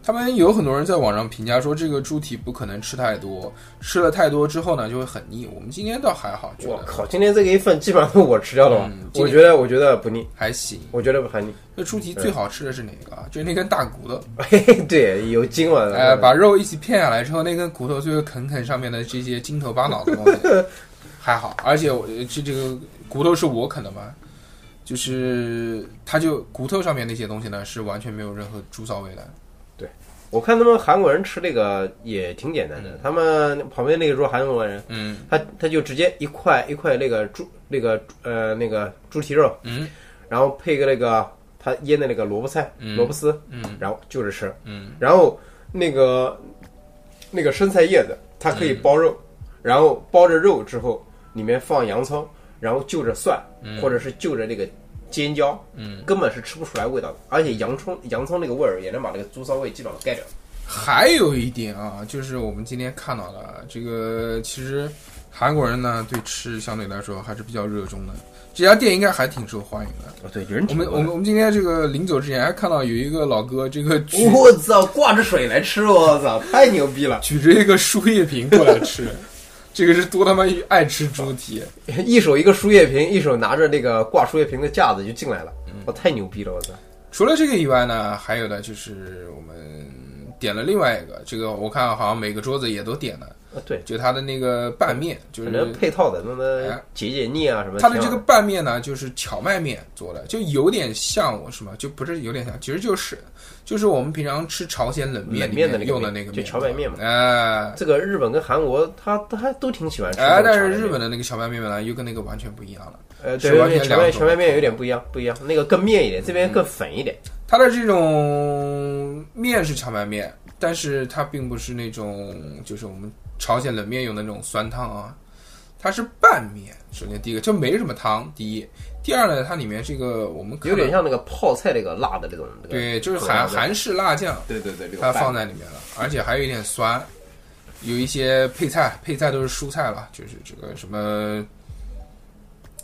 他们有很多人在网上评价说，这个猪蹄不可能吃太多，吃了太多之后呢就会很腻。我们今天倒还好，我靠，今天这个一份基本上都我吃掉了我觉得我觉得不腻，还行。我觉得不很腻。那猪蹄最好吃的是哪个啊？就是那根大骨头，嘿嘿，对，有筋嘛。哎，把肉一起片下来之后，那根骨头最后啃啃上面的这些筋头巴脑的东西，还好。而且我这这个骨头是我啃的嘛，就是它就骨头上面那些东西呢，是完全没有任何猪骚味的。我看他们韩国人吃那个也挺简单的，他们旁边那个桌韩国人，嗯。他他就直接一块一块那个猪那个呃那个猪蹄肉，嗯。然后配个那个他腌的那个萝卜菜、嗯。萝卜丝，嗯。然后就着吃。嗯。然后那个那个生菜叶子，它可以包肉，然后包着肉之后，里面放洋葱，然后就着蒜，或者是就着那个尖椒，嗯，根本是吃不出来味道的。而且洋葱洋葱那个味儿也能把那个猪骚味基本上盖掉。还有一点啊，就是我们今天看到的这个，其实韩国人呢对吃相对来说还是比较热衷的。这家店应该还挺受欢迎的。哦，对，人我们我们我们今天这个临走之前还看到有一个老哥，这个举我操，挂着水来吃，我操，太牛逼了！举着一个输液瓶过来吃，这个是多他妈爱吃猪蹄。一手一个输液瓶，一手拿着那个挂输液瓶的架子就进来了，我太牛逼了，我操！除了这个以外呢，还有的就是我们点了另外一个，这个我看好像每个桌子也都点了，啊，对，就它的那个拌面，就是配套的，那么哎解解腻啊什么。它的这个拌面呢，就是荞麦面做的，就有点像我什么，就不是有点像，其实就是就是我们平常吃朝鲜冷面里冷面的那个用的面就那个就荞麦面嘛哎这个日本跟韩国，他他还都挺喜欢吃这哎，但是日本的那个荞麦面呢，又跟那个完全不一样了。呃，对对对，荞完全两种麦荞麦面有点不一样，不一样，那个更面一点，这边更粉一点。它的这种面是荞麦面，但是它并不是那种就是我们朝鲜冷面用的那种酸汤啊，它是拌面。首先第一个就没什么汤，第一，第二呢，它里面这个我们看有点像那个泡菜那个辣的那种。那个对，就是韩韩式辣酱，对对对，它放在里面了，而且还有一点酸，有一些配菜，配菜都是蔬菜了，就是这个什么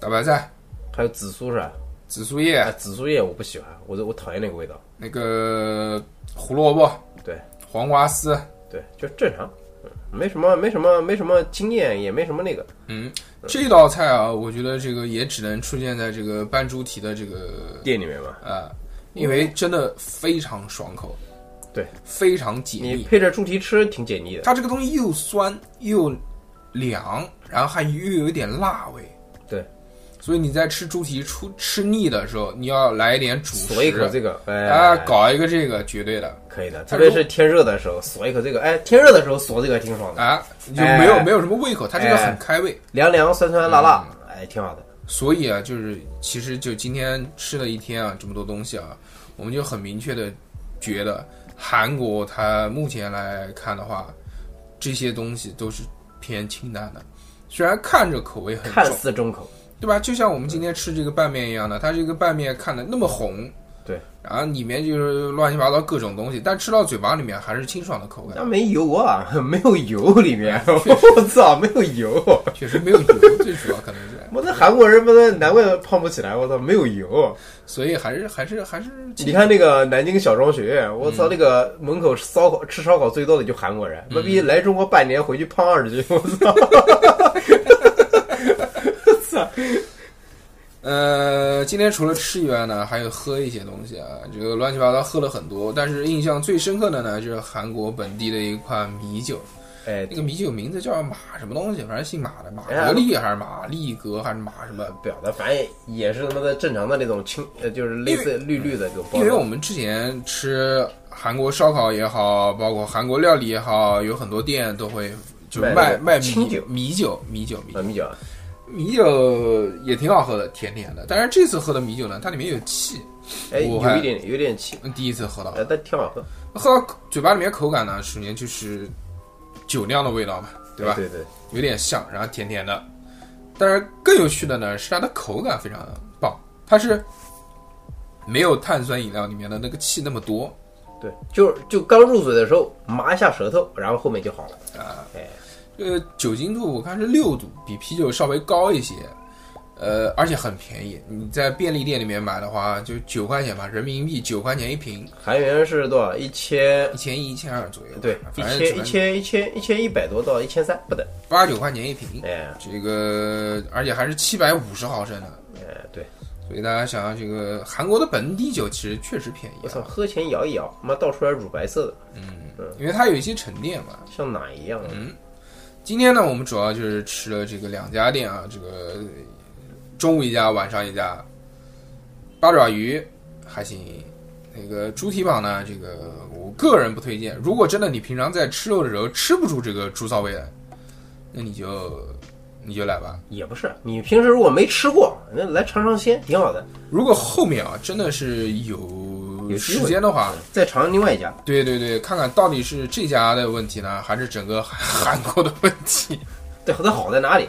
大白菜、还有紫苏是吧？紫苏叶、哎，紫苏叶我不喜欢，我我讨厌那个味道。那个胡萝卜、对黄瓜丝，对，就正常，嗯没什么没什么没什么经验，也没什么那个。嗯，这道菜啊，我觉得这个也只能出现在这个拌猪蹄的这个店里面吧，啊、因为真的非常爽口，对，非常解腻。你配着猪蹄吃挺解腻的。它这个东西又酸又凉，然后还又有一点辣味。对，所以你在吃猪蹄出吃腻的时候，你要来一点主食，锁一口这个，哎，啊，搞一个这个绝对的。可以的，特别是天热的时候锁一口这个，哎，天热的时候锁这个挺爽的，啊，就没有、哎没有什么胃口，它这个哎。很开胃。凉凉酸酸辣辣，哎，挺好的。所以啊，就是其实就今天吃了一天啊，这么多东西啊，我们就很明确的觉得韩国它目前来看的话，这些东西都是偏清淡的，虽然看着口味很看，似重口，对吧？就像我们今天吃这个拌面一样的，它这个拌面看的那么红，对，然后里面就是乱七八糟各种东西，但吃到嘴巴里面还是清爽的口感，那没油啊，没有油里面，我操，没有油。确实没有油，最主要可能是，我那韩国人不能难怪胖不起来，我操，没有油。所以还是还是还是你看那个南京小庄学院，我嗯操，那个门口烧烤吃烧烤最多的就韩国人，妈逼来中国半年回去胖二十斤，我操！操，呃，今天除了吃以外呢，还有喝一些东西啊，这个乱七八糟喝了很多，但是印象最深刻的呢，就是韩国本地的一款米酒，哎，那个米酒名字叫马什么东西，反正姓马的，马哎格利还是马利格还是马什么？不晓得，反正也是他妈的正常的那种青，呃，就是类似绿绿的这种包。因为我们之前吃韩国烧烤也好，包括韩国料理也好，有很多店都会就是卖那个卖卖米酒米酒、米酒、米酒啊，米酒，米酒也挺好喝的，甜甜的。但是这次喝的米酒呢，它里面有气，哎，有一点有一点气，第一次喝到。呃，但挺好喝，喝到嘴巴里面口感呢，首先就是酒酿的味道嘛，对吧？对对，有点像，然后甜甜的。但是更有趣的呢，是它的口感非常棒，它是没有碳酸饮料里面的那个气那么多对，就就刚入嘴的时候麻一下舌头，然后后面就好了。啊。哎，这个酒精度我看是六度，比啤酒稍微高一些。呃，而且很便宜。你在便利店里面买的话，就九块钱吧，人民币九块钱一瓶，韩元是多少？一千一千一、一千二左右。对，一千一千一千一千一百多到一千三不等。八九块钱一瓶。哎这个而且还是七百五十毫升的，哎，对，所以大家想想，这个韩国的本地酒其实确实便宜我操，啊，喝前摇一摇，妈倒出来乳白色的，嗯因为它有一些沉淀嘛。像奶一样。嗯今天呢，我们主要就是吃了这个两家店啊，这个中午一家，晚上一家。八爪鱼还行，那个猪蹄膀呢，这个我个人不推荐。如果真的你平常在吃肉的时候吃不出这个猪骚味来，那你就你就来吧。也不是，你平时如果没吃过，那来尝尝鲜，挺好的。如果后面啊真的是有有时间的话，再尝另外一家，对对对，看看到底是这家的问题呢，还是整个韩 韩国的问题？对，它好在哪里？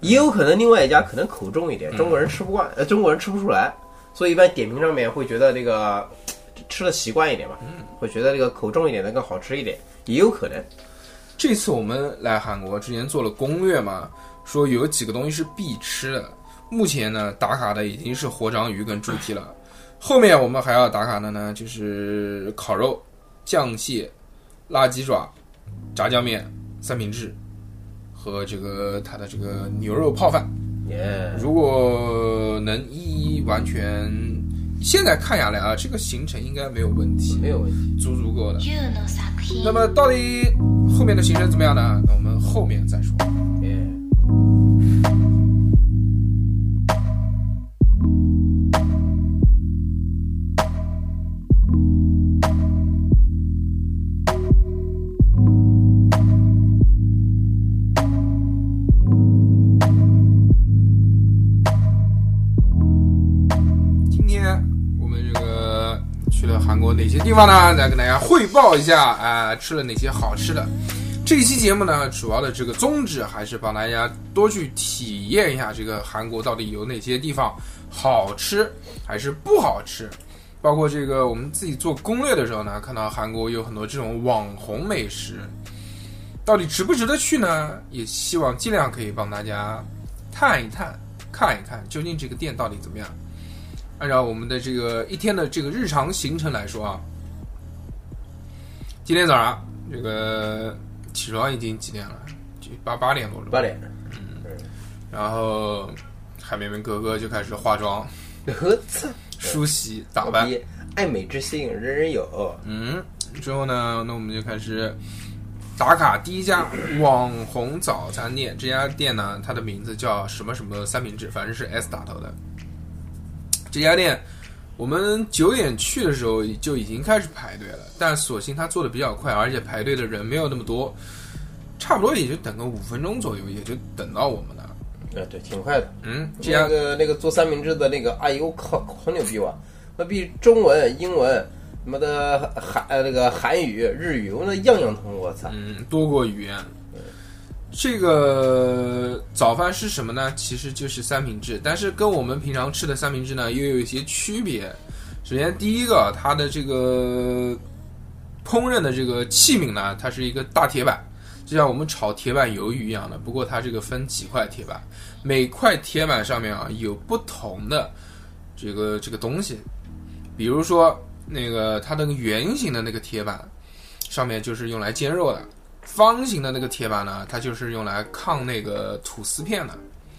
也有可能另外一家可能口重一点，中国人吃不惯，呃，中国人吃不出来，所以一般点评上面会觉得这个吃的习惯一点嘛，会觉得这个口重一点的更好吃一点，也有可能。这次我们来韩国之前做了攻略嘛，说有几个东西是必吃的。目前呢，打卡的已经是活章鱼跟猪蹄了，后面我们还要打卡的呢，就是烤肉、酱蟹、辣鸡爪、炸酱面、三明治和这个它的这个牛肉泡饭。耶，如果能一一完全，现在看下来啊，这个行程应该没有问题，没有问题。足足够的。10の作品那么到底后面的行程怎么样呢？那我们后面再说。耶，韩国哪些地方呢？来跟大家汇报一下啊、吃了哪些好吃的。这一期节目呢，主要的这个宗旨还是帮大家多去体验一下这个韩国到底有哪些地方好吃还是不好吃。包括这个我们自己做攻略的时候呢，看到韩国有很多这种网红美食，到底值不值得去呢？也希望尽量可以帮大家探一探、看一看，究竟这个店到底怎么样。按照我们的这个一天的这个日常行程来说啊，今天早上这个起床已经几点了？就八八点多了。八点。嗯然后海绵绵哥哥就开始化妆、梳洗、打扮。爱美之心，人人有。嗯，之后呢，那我们就开始打卡第一家网红早餐店。这家店呢，它的名字叫什么什么三明治，反正是 S 打头的。这家店我们九点去的时候就已经开始排队了，但所幸他做的比较快，而且排队的人没有那么多，差不多也就等个五分钟左右，也就等到我们了。啊，对，挺快的。嗯，这家那个那个做三明治的那个阿姨，我靠，好牛逼哇！那比中文、英文、什么的韩呃那个韩语、日语，我那样样通，我操！嗯，多国语言。这个早饭是什么呢？其实就是三明治，但是跟我们平常吃的三明治呢又有一些区别。首先，第一个，它的这个烹饪的这个器皿呢，它是一个大铁板，就像我们炒铁板鱿鱼一样的。不过它这个分几块铁板，每块铁板上面啊有不同的这个这个东西，比如说那个它那个圆形的那个铁板上面就是用来煎肉的。方形的那个铁板呢，它就是用来抗那个吐司片的。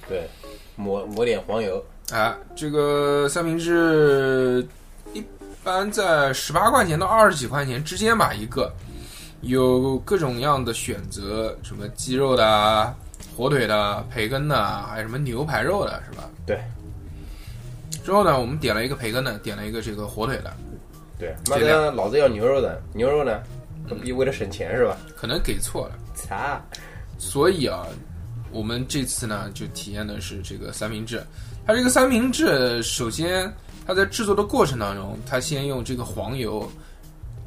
对，抹抹点黄油，啊，这个三明治一般在十八块钱到二十几块钱之间吧，一个有各种样的选择，什么鸡肉的啊、火腿的、培根的，还有什么牛排肉的，是吧？对。之后呢，我们点了一个培根的，点了一个这个火腿的，对，妈这样的，老子要牛肉的，牛肉呢？你为了省钱是吧？可能给错了。擦，所以啊，我们这次呢就体验的是这个三明治。它这个三明治，首先它在制作的过程当中，它先用这个黄油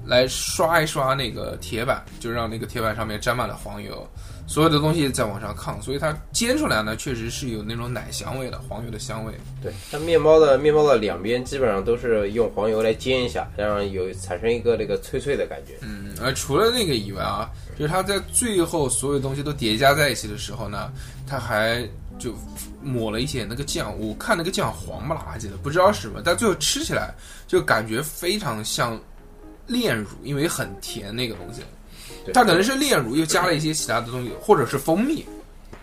来刷一刷那个铁板，就让那个铁板上面沾满了黄油，所有的东西在往上炕，所以它煎出来呢，确实是有那种奶香味的，黄油的香味。对，它面包的面包的两边基本上都是用黄油来煎一下，让有产生一个那个脆脆的感觉。嗯，而除了那个以外啊，就是它在最后所有东西都叠加在一起的时候呢，它还就抹了一些那个酱，我看那个酱黄不拉几的，不知道是什么，但最后吃起来就感觉非常像炼乳，因为很甜那个东西。对它可能是炼乳，又加了一些其他的东西，或者是蜂蜜，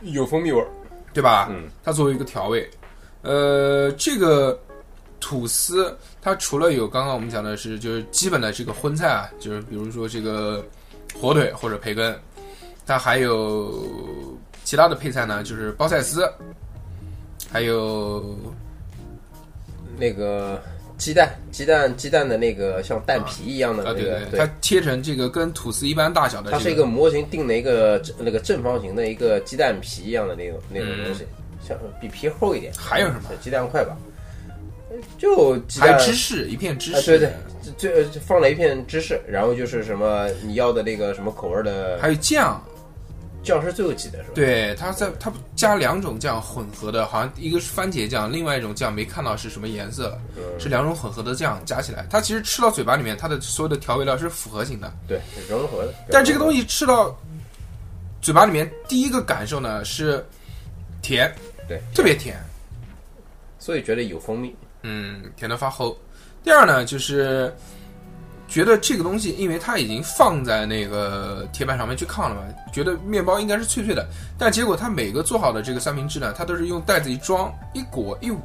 有蜂蜜味儿。对吧？嗯，它作为一个调味，呃，这个吐司它除了有刚刚我们讲的是就是基本的这个荤菜啊，就是比如说这个火腿或者培根，它还有其他的配菜呢，就是包菜丝，还有那个鸡蛋，鸡蛋，鸡蛋的那个像蛋皮一样的啊，那个，对对，它切成这个跟吐司一般大小的、这个，它是一个模型定的一个那个正方形的一个鸡蛋皮一样的那种那种东西，像比皮厚一点。还有什么？鸡蛋块吧，就鸡蛋。还有芝士，一片芝啊，士，对对，这这放了一片芝士，然后就是什么你要的那个什么口味的还有酱，酱是最后挤的是吧？对，它在它加两种酱混合的，好像一个是番茄酱，另外一种酱没看到是什么颜色，嗯是两种混合的酱加起来，它其实吃到嘴巴里面，它的所有的调味料是复合型的，对是融合的。但这个东西吃到嘴巴里面，第一个感受呢是甜，对特别甜，所以觉得有蜂蜜。嗯，甜的发齁。第二呢，就是觉得这个东西，因为它已经放在那个铁板上面去炕了嘛，觉得面包应该是脆脆的，但结果它每个做好的这个三明治呢，它都是用袋子一装一裹一捂，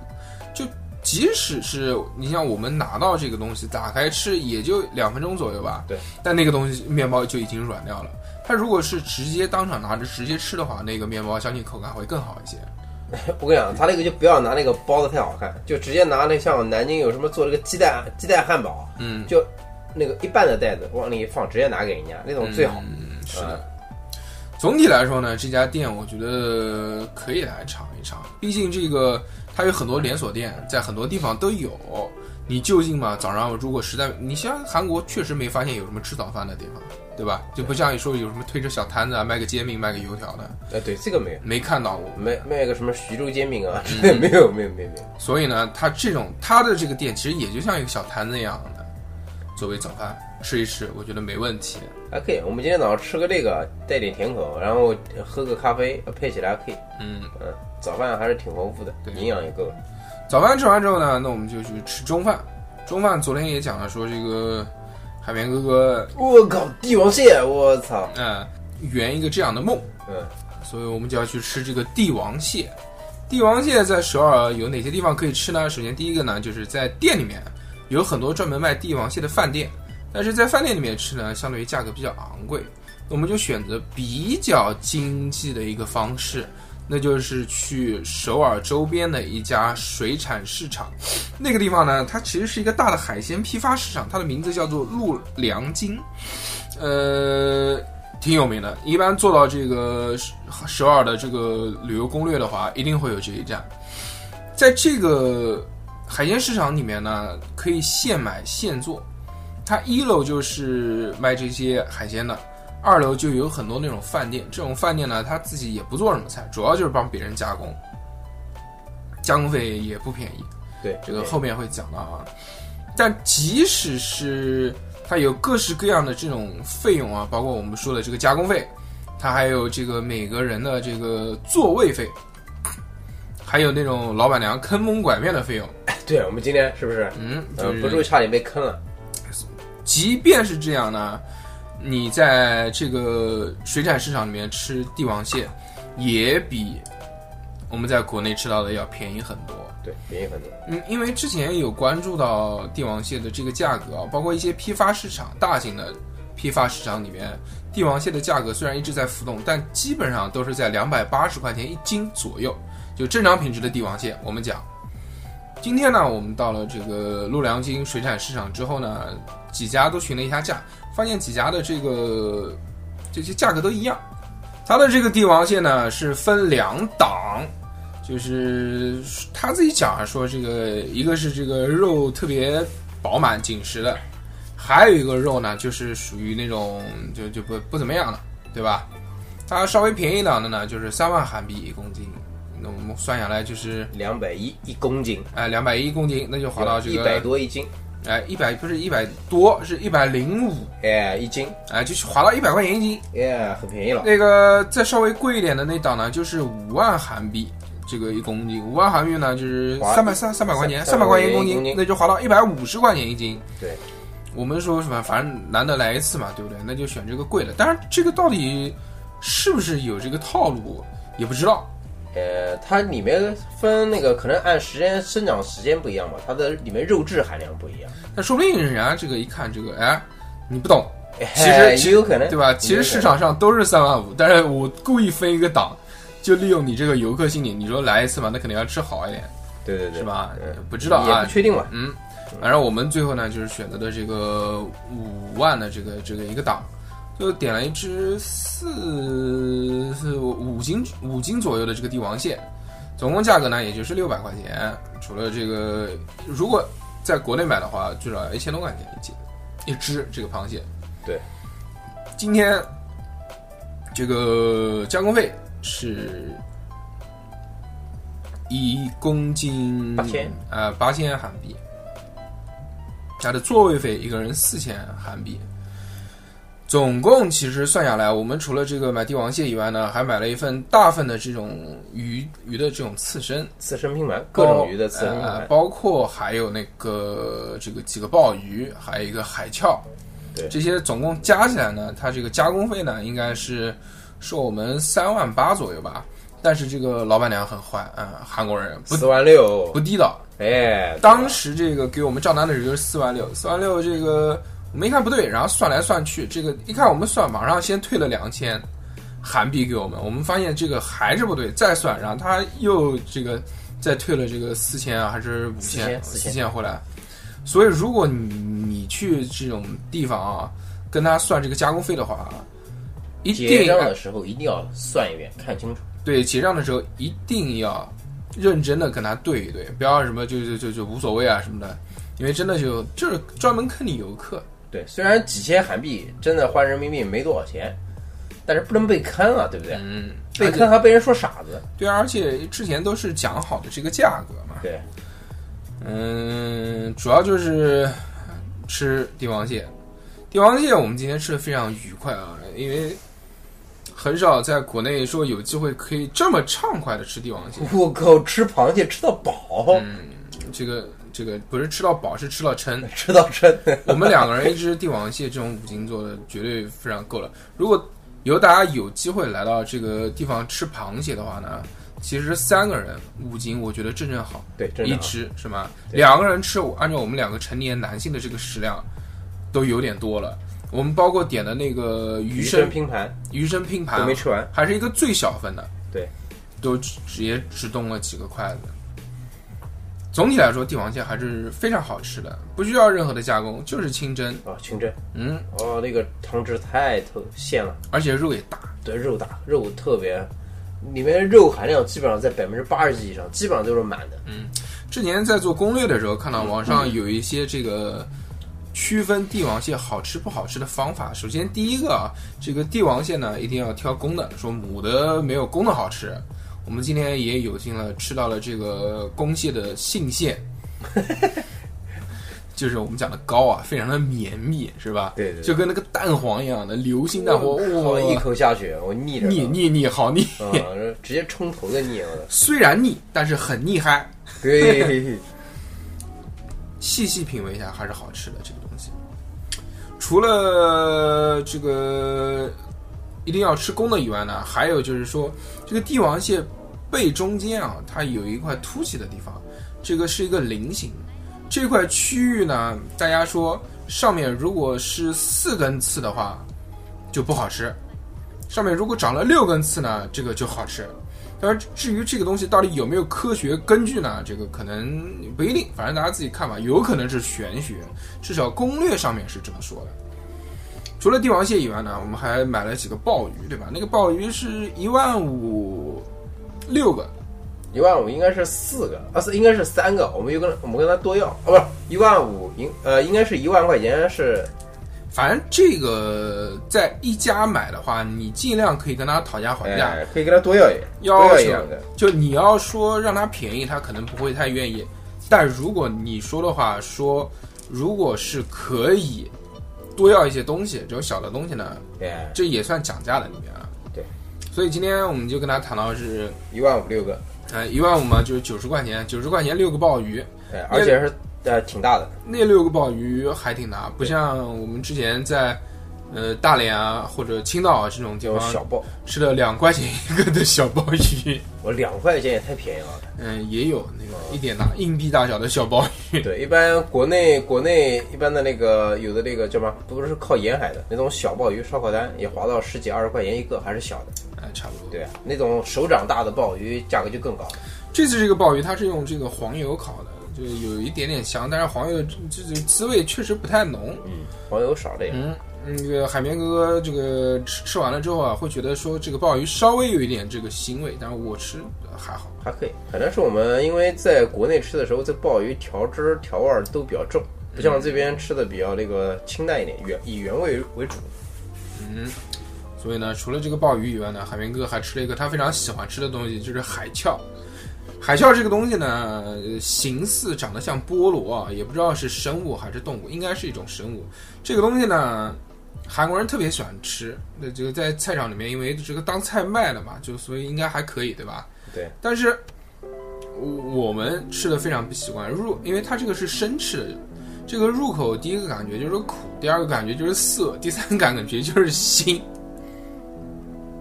就即使是你像我们拿到这个东西打开吃，也就两分钟左右吧，对，但那个东西面包就已经软掉了。它如果是直接当场拿着直接吃的话，那个面包相信口感会更好一些。我跟你讲，他那个就不要拿那个包的太好看，就直接拿那像南京有什么做这个鸡蛋鸡蛋汉堡，嗯，就那个一半的袋子往里一放，直接拿给人家，那种最好。嗯，是呃的。总体来说呢，这家店我觉得可以来尝一尝，毕竟这个它有很多连锁店，在很多地方都有。你就近嘛，早上如果实在，你像韩国确实没发现有什么吃早饭的地方，对吧？就不像你说有什么推着小摊子啊，卖个煎饼、卖个油条的，哎，对，这个没有，没看到过。卖卖个什么徐州煎饼啊，嗯 没有没有没有没有。所以呢，它这种它的这个店其实也就像一个小摊子一样的，作为早饭吃一吃，我觉得没问题。还可以，我们今天早上吃个这个，带点甜口，然后喝个咖啡，配起来还可以。嗯，嗯，早饭还是挺丰富的，对营养也够。早饭吃完之后呢，那我们就去吃中饭。中饭昨天也讲了，说这个海绵哥哥，我靠，帝王蟹，我操！嗯，圆一个这样的梦，嗯，所以我们就要去吃这个帝王蟹。帝王蟹在首尔有哪些地方可以吃呢？首先第一个呢，就是在店里面有很多专门卖帝王蟹的饭店，但是在饭店里面吃呢，相对于价格比较昂贵，我们就选择比较经济的一个方式，那就是去首尔周边的一家水产市场。那个地方呢，它其实是一个大的海鲜批发市场，它的名字叫做陆良金，呃，挺有名的。一般做到这个首尔的这个旅游攻略的话，一定会有这一站。在这个海鲜市场里面呢，可以现买现做。它一楼就是卖这些海鲜的，二楼就有很多那种饭店。这种饭店呢，他自己也不做什么菜，主要就是帮别人加工，加工费也不便宜。对，这个后面会讲到啊。但即使是它有各式各样的这种费用啊，包括我们说的这个加工费，它还有这个每个人的这个座位费，还有那种老板娘坑蒙拐骗的费用。对，我们今天是不是？嗯，呃就，是不注意差点被坑了。即便是这样呢，你在这个水产市场里面吃帝王蟹，也比我们在国内吃到的要便宜很多。对，便宜很多。嗯，因为之前有关注到帝王蟹的这个价格啊，包括一些批发市场、大型的批发市场里面，帝王蟹的价格虽然一直在浮动，但基本上都是在两百八十块钱一斤左右，就正常品质的帝王蟹。我们讲，今天呢，我们到了这个陆良金水产市场之后呢，几家都询了一下价，发现几家的这个这些价格都一样。它的这个帝王蟹呢是分两档，就是他自己讲啊，说这个一个是这个肉特别饱满紧实的，还有一个肉呢就是属于那种就就不不怎么样了，对吧？它稍微便宜一档的呢就是三万韩币一公斤，那我们算下来就是两百一一公斤，哎两百一公斤，那就划到这个一百多一斤，哎一百不是一百多是一百零五，哎，一斤，哎就是划到一百块钱一斤。哎，很便宜了。那个再稍微贵一点的那档呢，就是五万韩币，这个一公斤，五万韩币呢就是三百三三百块钱，三三百块钱一公斤，斤那就划到一百五十块钱一斤。对，我们说什么，反正难得来一次嘛，对不对？那就选这个贵的。当然，这个到底是不是有这个套路，也不知道。呃，它里面分那个可能按时间生长时间不一样嘛，它的里面肉质含量不一样。那说不定人家这个一看这个，哎，你不懂，其哎实也有可能，对吧？其实市场上都是三万五，但是我故意分一个档，就利用你这个游客心理。你说来一次嘛，那肯定要吃好一点，对对对，是吧嗯？不知道啊也不，确定嘛。嗯，反正我们最后呢，就是选择的这个五万的这个这个一个档，就点了一只四四五斤五斤左右的这个帝王蟹，总共价格呢也就是六百块钱。除了这个，如果在国内买的话，至少要一千多块钱一斤一只这个螃蟹。对，今天这个加工费是一公斤八千，呃，八千韩币。它的座位费一个人四千韩币。总共其实算下来，我们除了这个买帝王蟹以外呢，还买了一份大份的这种鱼鱼的这种刺身，刺身拼盘，各种鱼的刺身拼呃盘，包括还有那个这个几个鲍鱼，还有一个海鞘，对。这些总共加起来呢，它这个加工费呢，应该是收我们三万八左右吧。但是这个老板娘很坏啊、韩国人不四万六。不，地道。哎，当时这个给我们账单的时候就是四万六，四万六这个我们一看不对，然后算来算去，这个一看我们算，马上先退了两千韩币给我们，我们发现这个还是不对，再算，然后他又这个再退了这个四千啊，还是五千4000四千回来。所以如果你你去这种地方啊，跟他算这个加工费的话，一结定账的时候一定要算一遍，看清楚。对结账的时候一定要认真的跟他对一对，不要什么就就就就无所谓啊什么的，因为真的就就是专门坑你游客。对，虽然几千韩币真的换人民币没多少钱，但是不能被坑啊，对不对？嗯，被坑还被人说傻子。对啊，而且之前都是讲好的这个价格嘛。对，嗯，主要就是吃帝王蟹。帝王蟹我们今天吃的非常愉快啊，因为很少在国内说有机会可以这么畅快的吃帝王蟹。我靠，吃螃蟹吃到饱，嗯这个这个不是吃到饱，是吃到撑。吃到撑。我们两个人一只帝王蟹这种五斤做的绝对非常够了。如果以后大家有机会来到这个地方吃螃蟹的话呢，其实三个人五斤我觉得正正好，对，真一只是吗？两个人吃，按照我们两个成年男性的这个食量，都有点多了。我们包括点的那个鱼鱼生生拼盘鱼生拼盘都没吃完。还是一个最小份的，对，都直直接只动了几个筷子。总体来说，帝王蟹还是非常好吃的，不需要任何的加工，就是清蒸，啊，清蒸嗯，哦，那个汤汁太透鲜了，而且肉也大。对，肉大，肉特别，里面肉含量基本上在百分之八十几以上，基本上都是满的。嗯之前在做攻略的时候，看到网上有一些这个区分帝王蟹好吃不好吃的方法。首先，第一个啊，这个帝王蟹呢一定要挑公的，说母的没有公的好吃。我们今天也有幸了吃到了这个公蟹的性腺，就是我们讲的膏啊，非常的绵密，是吧？对对对就跟那个蛋黄一样的流心蛋黄，我哇，一口下去，我腻着腻腻腻，好腻。啊，直接冲头的腻了。虽然腻，但是很腻嗨。对，细细品味一下还是好吃的这个东西。除了这个一定要吃公的以外呢，还有就是说，这个帝王蟹背中间啊，它有一块凸起的地方，这个是一个菱形。这块区域呢，大家说上面如果是四根刺的话，就不好吃；上面如果长了六根刺呢，这个就好吃。但是，至于这个东西到底有没有科学根据呢？这个可能不一定，反正大家自己看吧。有可能是玄学，至少攻略上面是这么说的。除了帝王蟹以外呢，我们还买了几个鲍鱼，对吧？那个鲍鱼是一万五六个，一万五应该是四个，啊是应该是三个，我们又跟我们跟他多要，哦不是一万五应呃应该是一万块钱是反正这个在一家买的话，你尽量可以跟他讨价还价。哎可以跟他多要一多要一两个，就你要说让他便宜，他可能不会太愿意。但如果你说的话，说如果是可以多要一些东西，这种小的东西呢，哎。这也算讲价的里面所以今天我们就跟他谈到是，一万五六个，呃，一万五嘛，就是九十块钱，九十块钱六个鲍鱼，对而且是呃挺大的，那六个鲍鱼还挺大，不像我们之前在呃大连啊或者青岛啊这种地方小鲍，吃了两块钱一个的小鲍鱼，我两块钱也太便宜了。嗯，也有那个一点大硬币大小的小鲍鱼。对，一般国内国内一般的那个有的那个叫什么，都是靠沿海的那种小鲍鱼烧烤摊，也划到十几二十块钱一个，还是小的。哎，差不多。对啊，那种手掌大的鲍鱼价格就更高。这次这个鲍鱼它是用这个黄油烤的，就有一点点香，但是黄油这这滋味确实不太浓。嗯，黄油少了点。嗯，那个海绵哥哥这个吃吃完了之后啊，会觉得说这个鲍鱼稍微有一点这个腥味，但是我吃还好。还可以，可能是我们因为在国内吃的时候，这鲍鱼调汁调味儿都比较重，不像这边吃的比较那个清淡一点，原以原味为主。嗯，所以呢，除了这个鲍鱼以外呢，海绵哥还吃了一个他非常喜欢吃的东西，就是海鞘。海鞘这个东西呢，呃形似长得像菠萝啊，也不知道是生物还是动物，应该是一种生物。这个东西呢，韩国人特别喜欢吃，那这个在菜场里面，因为这个当菜卖了嘛，就所以应该还可以，对吧？对。但是我我们吃的非常不习惯，入因为它这个是生吃的，这个入口第一个感觉就是苦，第二个感觉就是涩，第三个感觉就是腥，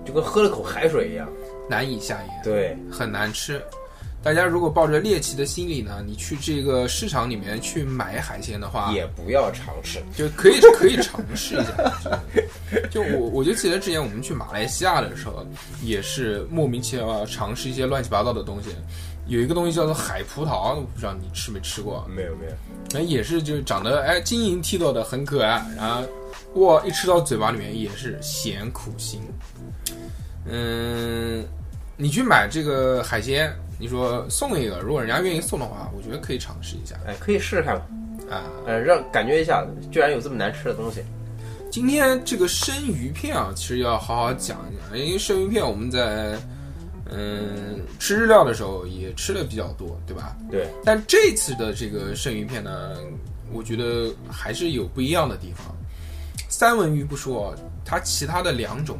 就跟喝了口海水一样。难以下咽。对，很难吃。大家如果抱着猎奇的心理呢，你去这个市场里面去买海鲜的话，也不要尝试。就可以可以尝试一下。就 就我我就记得之前我们去马来西亚的时候，也是莫名其妙尝试一些乱七八糟的东西。有一个东西叫做海葡萄，我不知道你吃没吃过。没有没有，那也是就是长得哎晶莹剔透的，很可爱。然后哇，一吃到嘴巴里面也是咸苦腥。嗯，你去买这个海鲜，你说送一个，如果人家愿意送的话，我觉得可以尝试一下。哎，可以试试看吧。啊，呃，让感觉一下，居然有这么难吃的东西。今天这个生鱼片啊，其实要好好讲一讲，因为生鱼片我们在嗯吃日料的时候也吃的比较多，对吧？对。但这次的这个生鱼片呢，我觉得还是有不一样的地方。三文鱼不说，它其他的两种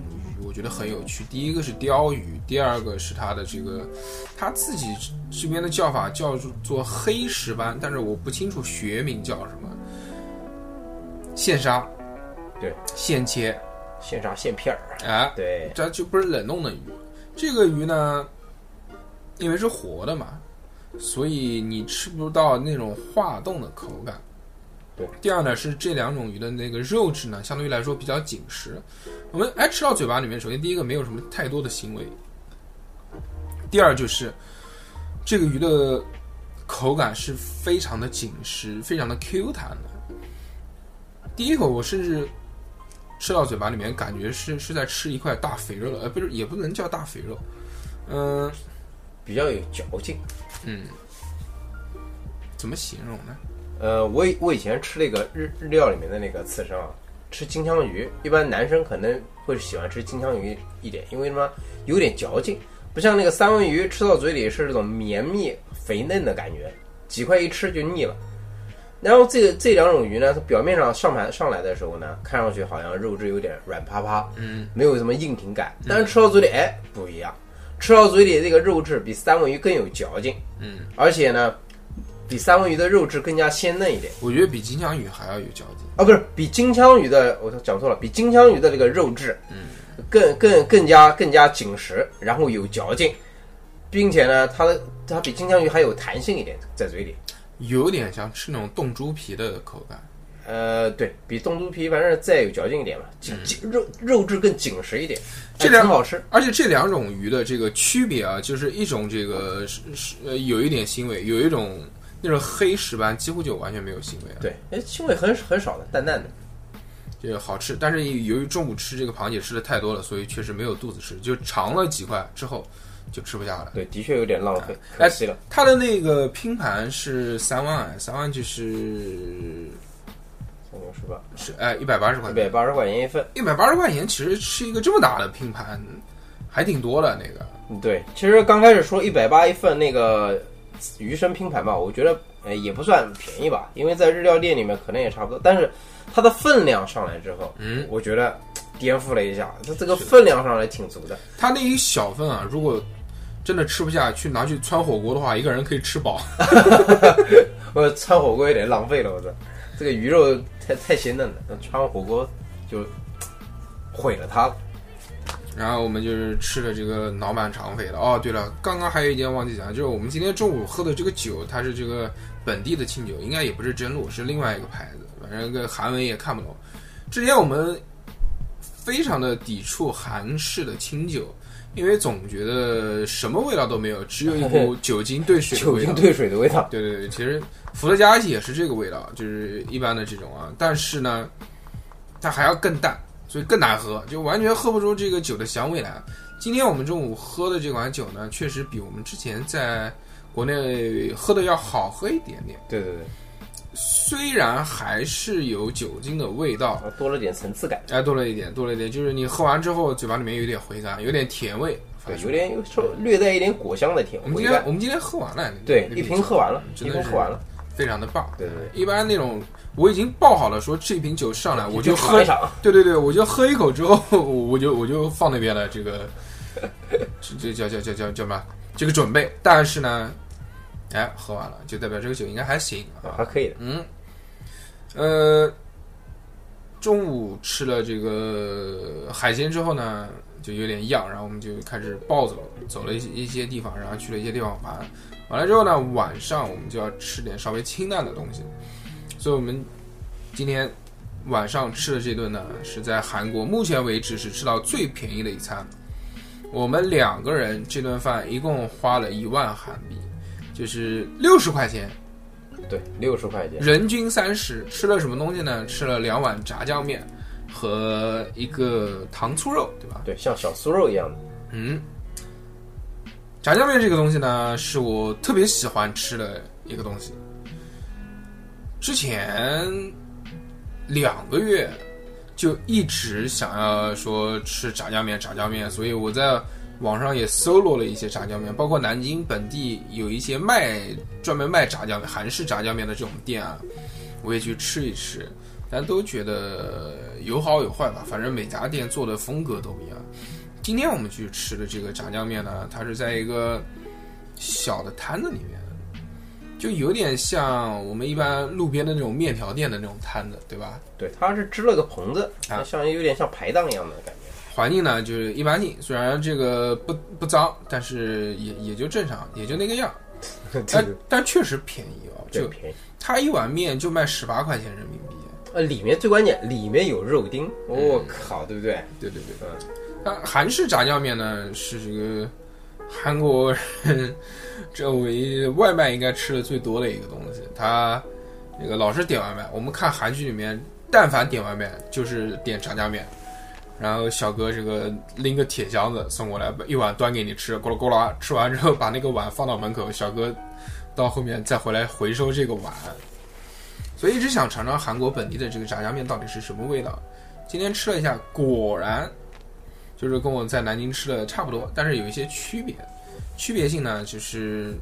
觉得很有趣。第一个是鲷鱼，第二个是它的这个，它自己这边的叫法叫做黑石斑，但是我不清楚学名叫什么。现杀，对，现切，现杀现片儿，哎，对，这就不是冷冻的鱼。这个鱼呢，因为是活的嘛，所以你吃不到那种化冻的口感。对，第二呢是这两种鱼的那个肉质呢，相对于来说比较紧实。我们哎吃到嘴巴里面，首先第一个没有什么太多的腥味，第二就是这个鱼的口感是非常的紧实，非常的 Q 弹的。第一口我甚至吃到嘴巴里面，感觉是是在吃一块大肥肉了，呃，不是，也不能叫大肥肉，嗯，比较有嚼劲。嗯，怎么形容呢？呃，我以我以前吃那个日日料里面的那个刺身啊，吃金枪鱼，一般男生可能会喜欢吃金枪鱼一点，因为什么？有点嚼劲，不像那个三文鱼吃到嘴里是那种绵密肥嫩的感觉，几块一吃就腻了。然后这个这两种鱼呢，它表面上上盘上来的时候呢，看上去好像肉质有点软趴趴，嗯，没有什么硬挺感，但是吃到嘴里，哎，不一样，吃到嘴里这个肉质比三文鱼更有嚼劲，嗯，而且呢。比三文鱼的肉质更加鲜嫩一点，我觉得比金枪鱼还要有嚼劲啊！不是比金枪鱼的，我讲错了，比金枪鱼的这个肉质，嗯，更更更加更加紧实，然后有嚼劲，并且呢，它的它比金枪鱼还有弹性一点，在嘴里，有点像吃那种冻猪皮的口感。呃，对比冻猪皮，反正再有嚼劲一点嘛，紧紧肉肉质更紧实一点，这两好吃。而且这两种鱼的这个区别啊，就是一种这个是是呃有一点腥味，有一种。那种黑石斑几乎就完全没有腥味了。对，哎，腥味很很少的，淡淡的，这个好吃。但是由于中午吃这个螃蟹吃的太多了，所以确实没有肚子吃，就尝了几块之后就吃不下了。对，的确有点浪费，哎惜了。它的那个拼盘是三万，三万就是三六十八，是哎一百八十块，一百八十块钱一份，一百八十块钱其实吃一个这么大的拼盘还挺多的那个。对，其实刚开始说一百八一份那个。鱼生拼盘吧，我觉得呃也不算便宜吧，因为在日料店里面可能也差不多。但是它的分量上来之后，嗯，我觉得颠覆了一下，它这个分量上来挺足的。它那一小份啊，如果真的吃不下去，拿去穿火锅的话，一个人可以吃饱。我穿火锅有点浪费了，我这这个鱼肉太太鲜嫩了，穿火锅就毁了它了。然后我们就是吃了这个脑满肠肥了。哦，对了，刚刚还有一件忘记讲，就是我们今天中午喝的这个酒，它是这个本地的清酒，应该也不是真露，是另外一个牌子，反正个韩文也看不懂。之前我们非常的抵触韩式的清酒，因为总觉得什么味道都没有，只有一股 酒精兑水的味道。酒精兑水的味道。对对对，其实伏特加也是这个味道，就是一般的这种啊，但是呢，它还要更淡。所以更难喝，就完全喝不出这个酒的香味来。今天我们中午喝的这款酒呢，确实比我们之前在国内喝的要好喝一点点。对对对，虽然还是有酒精的味道，多了点层次感。哎，多了一点，多了一点，就是你喝完之后嘴巴里面有点回甘，有点甜味，对，有点有稍略带一点果香的甜，我们。今天我们今天喝完了，对，一瓶喝完了，一真的是瓶喝完了。非常的棒。对对对，一般那种我已经爆好了，说这瓶酒上来我就喝。对对对，我就喝一口之后，我就我就放那边了。这个这这叫叫叫叫叫什么？这个准备，但是呢，哎，喝完了，就代表这个酒应该还行啊，还可以的。嗯，呃，中午吃了这个海鲜之后呢，就有点样，然后我们就开始暴走，走了一些一些地方，然后去了一些地方玩。完了之后呢，晚上我们就要吃点稍微清淡的东西，所以我们今天晚上吃的这顿呢，是在韩国目前为止是吃到最便宜的一餐。我们两个人这顿饭一共花了一万韩币，就是六十块钱。对，六十块钱。人均三十，吃了什么东西呢？吃了两碗炸酱面和一个糖醋肉，对吧？对，像小酥肉一样的。嗯，炸酱面这个东西呢，是我特别喜欢吃的一个东西。之前两个月就一直想要说吃炸酱面，炸酱面，所以我在网上也搜罗了一些炸酱面，包括南京本地有一些卖专门卖炸酱面、韩式炸酱面的这种店啊，我也去吃一吃，但都觉得有好有坏吧，反正每家店做的风格都不一样。今天我们去吃的这个炸酱面呢，它是在一个小的摊子里面，就有点像我们一般路边的那种面条店的那种摊子，对吧？对，它是支了个棚子，啊像有点像排档一样的感觉。环境呢就是一般性，虽然这个不不脏，但是也也就正常，也就那个样。但但确实便宜哦，就对便宜。它一碗面就卖十八块钱人民币。呃，里面最关键，里面有肉丁，我、靠，对不对？对对对，嗯，那韩式炸酱面呢是这个韩国人这为外卖应该吃的最多的一个东西。他那个老是点外卖，我们看韩剧里面，但凡点外卖就是点炸酱面，然后小哥这个拎个铁箱子送过来，一碗端给你吃，咕噜咕噜，吃完之后把那个碗放到门口，小哥到后面再回来回收这个碗。所以一直想尝尝韩国本地的这个炸酱面到底是什么味道。今天吃了一下，果然就是跟我在南京吃的差不多，但是有一些区别。区别性呢，就是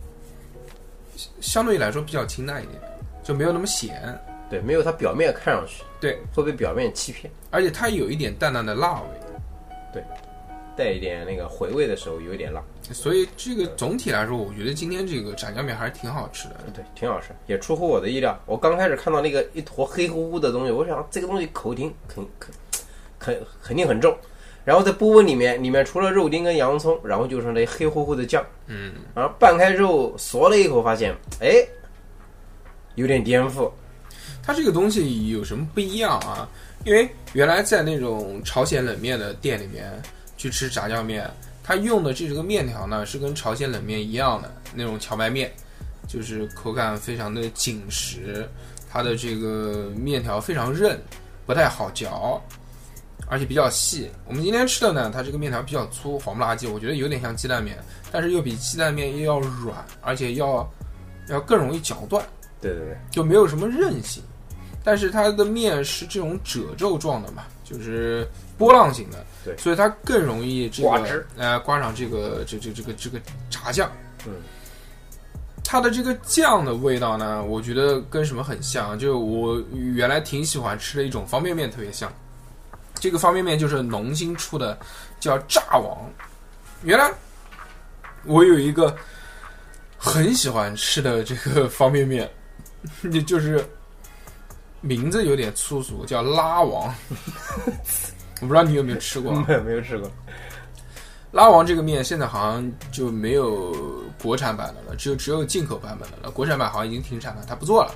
相对来说比较清淡一点，就没有那么咸，对，没有它表面看上去，对，会被表面欺骗，而且它有一点淡淡的辣味。对带一点那个回味的时候有一点辣，所以这个总体来说，我觉得今天这个炸酱面还是挺好吃的。对，挺好吃，也出乎我的意料。我刚开始看到那个一坨黑乎乎的东西，我想这个东西口挺肯肯肯肯定很重。然后在波纹里面，里面除了肉丁跟洋葱，然后就是那黑乎乎的酱。嗯，然后拌开之后嗦了一口，发现哎，有点颠覆。它这个东西有什么不一样啊？因为原来在那种朝鲜冷面的店里面去吃炸酱面，它用的这个面条呢是跟朝鲜冷面一样的那种荞麦面，就是口感非常的紧实，它的这个面条非常韧，不太好嚼，而且比较细。我们今天吃的呢，它这个面条比较粗，黄不拉几，我觉得有点像鸡蛋面，但是又比鸡蛋面又要软，而且要要更容易嚼断。对对对，就没有什么韧性。但是它的面是这种褶皱状的嘛，就是波浪形的，对所以它更容易这个呃刮上这个这这这个这个炸酱。嗯，它的这个酱的味道呢，我觉得跟什么很像，就我原来挺喜欢吃的一种方便面特别像。这个方便面就是农心出的，叫炸王。原来我有一个很喜欢吃的这个方便面，也 就是名字有点粗俗，叫拉王。我不知道你有没有吃过啊？没有没有吃过。拉王这个面现在好像就没有国产版的了，只有只有进口版本的了。国产版好像已经停产了，它不做了。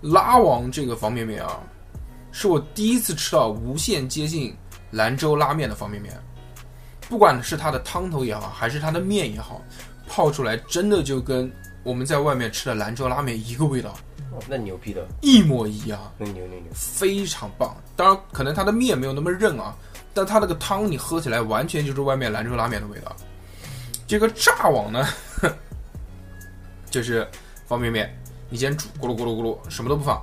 拉王这个方便面啊，是我第一次吃到无限接近兰州拉面的方便面，不管是它的汤头也好，还是它的面也好，泡出来真的就跟我们在外面吃的兰州拉面一个味道，哦，那牛逼的，一模一样。那牛牛牛。非常棒。当然，可能它的面没有那么韧啊，但它那个汤你喝起来完全就是外面兰州拉面的味道。这个炸网呢，就是方便面，你先煮，咕噜咕噜咕噜，什么都不放，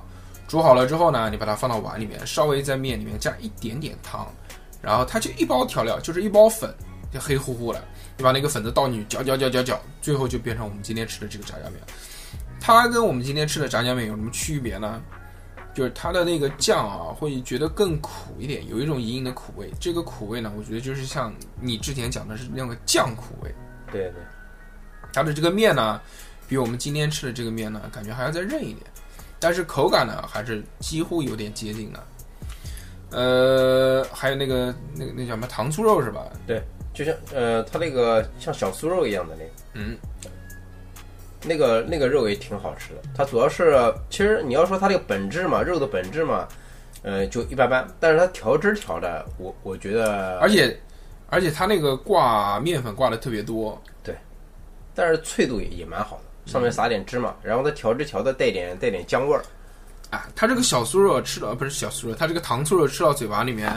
煮好了之后呢，你把它放到碗里面，稍微在面里面加一点点汤，然后它就一包调料，就是一包粉，就黑乎乎的，你把那个粉子倒进去搅搅搅搅搅，最后就变成我们今天吃的这个炸酱面。它跟我们今天吃的炸酱面有什么区别呢？就是它的那个酱啊，会觉得更苦一点，有一种隐隐的苦味。这个苦味呢，我觉得就是像你之前讲的是那个酱苦味。对对，它的这个面呢，比我们今天吃的这个面呢，感觉还要再韧一点，但是口感呢，还是几乎有点接近的。呃，还有那个那个那叫什么糖醋肉是吧？对就像呃，它那个像小酥肉一样的那个。嗯，那个那个肉也挺好吃的，它主要是其实你要说它这个本质嘛，肉的本质嘛，呃，就一般般。但是它调汁调的，我我觉得，而且而且它那个挂面粉挂的特别多，对但是脆度也也蛮好的，上面撒点芝麻，然后它调制调的带点带点姜味儿。啊，它这个小酥肉吃到不是小酥肉，它这个糖醋肉吃到嘴巴里面，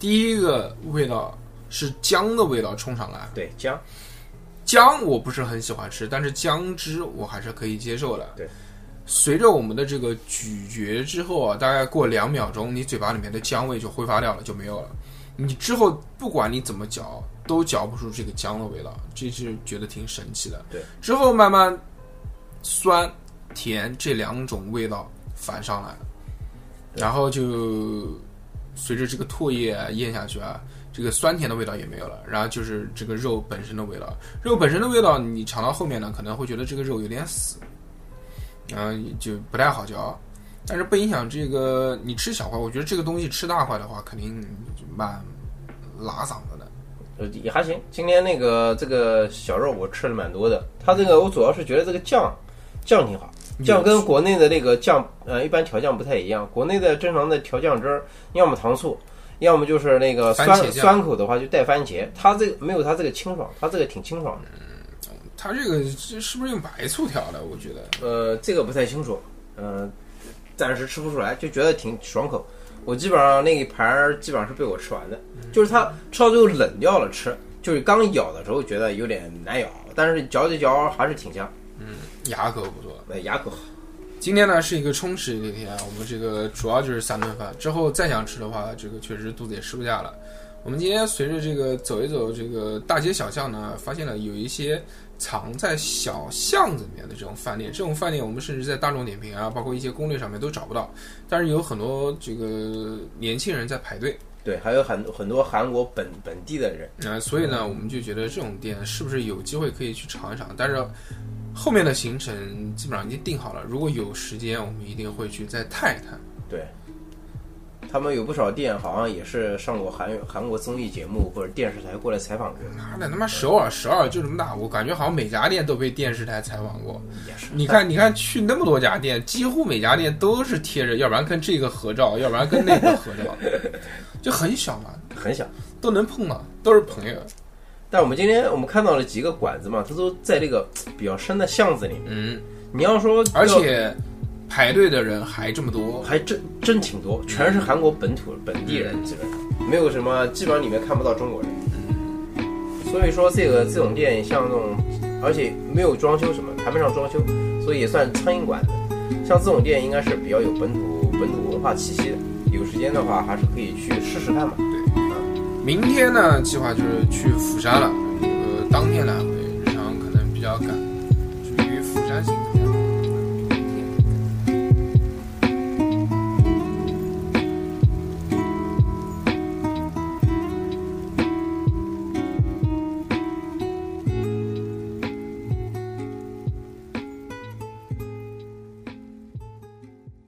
第一个味道是姜的味道冲上来。对，姜，姜我不是很喜欢吃，但是姜汁我还是可以接受的。对，随着我们的这个咀嚼之后啊，大概过两秒钟，你嘴巴里面的姜味就挥发掉了，就没有了。你之后不管你怎么嚼，都嚼不出这个姜的味道，这是觉得挺神奇的。对，之后慢慢酸甜这两种味道反上来了，然后就随着这个唾液啊咽下去啊，这个酸甜的味道也没有了，然后就是这个肉本身的味道。肉本身的味道，你尝到后面呢，可能会觉得这个肉有点死，然后就不太好嚼。但是不影响这个你吃小块，我觉得这个东西吃大块的话，肯定就蛮拉嗓子的。呃，也还行。今天那个这个小肉我吃了蛮多的，它这个我主要是觉得这个酱酱挺好，酱跟国内的那个酱呃一般调酱不太一样。国内的正常的调酱汁儿，要么糖醋，要么就是那个酸酸口的话就带番茄。它这个没有它这个清爽，它这个挺清爽的。嗯它这个这是不是用白醋调的？我觉得呃，这个不太清楚，呃，暂时吃不出来，就觉得挺爽口。我基本上那一盘儿基本上是被我吃完的，就是它吃到最后冷掉了吃，就是刚咬的时候觉得有点难咬，但是嚼着嚼还是挺香，牙口不错。那牙口好。今天呢是一个充实的一天，我们这个主要就是三顿饭。之后再想吃的话，这个确实肚子也吃不下了。我们今天随着这个走一走这个大街小巷呢，发现了有一些藏在小巷子里面的这种饭店。这种饭店我们甚至在大众点评啊，包括一些攻略上面都找不到。但是有很多这个年轻人在排队，对，还有很很多韩国本本地的人，啊、所以呢，我们就觉得这种店是不是有机会可以去尝一尝？但是后面的行程基本上已经定好了，如果有时间，我们一定会去再探一探。对，他们有不少店好像也是上过韩韩国综艺节目或者电视台过来采访过，妈的，他妈首尔首尔就这么大，我感觉好像每家店都被电视台采访过。也是。你看，你看去那么多家店，几乎每家店都是贴着，要不然跟这个合照，要不然跟那个合照，就很小嘛，很小。都能碰到，都是朋友。但我们今天我们看到了几个馆子嘛，它都在这个 比较深的巷子里。嗯，你要说，而且排队的人还这么多，还真真挺多，全是韩国本土本地人，基本上没有什么，基本上里面看不到中国人。所以说这个这种店像这种，而且没有装修什么，谈不上装修，所以也算苍蝇馆子。像这种店应该是比较有本土本土文化气息的。有时间的话，还是可以去试试看嘛。明天呢，计划就是去釜山了。呃，当天来回，日常可能比较赶。至于釜山行程。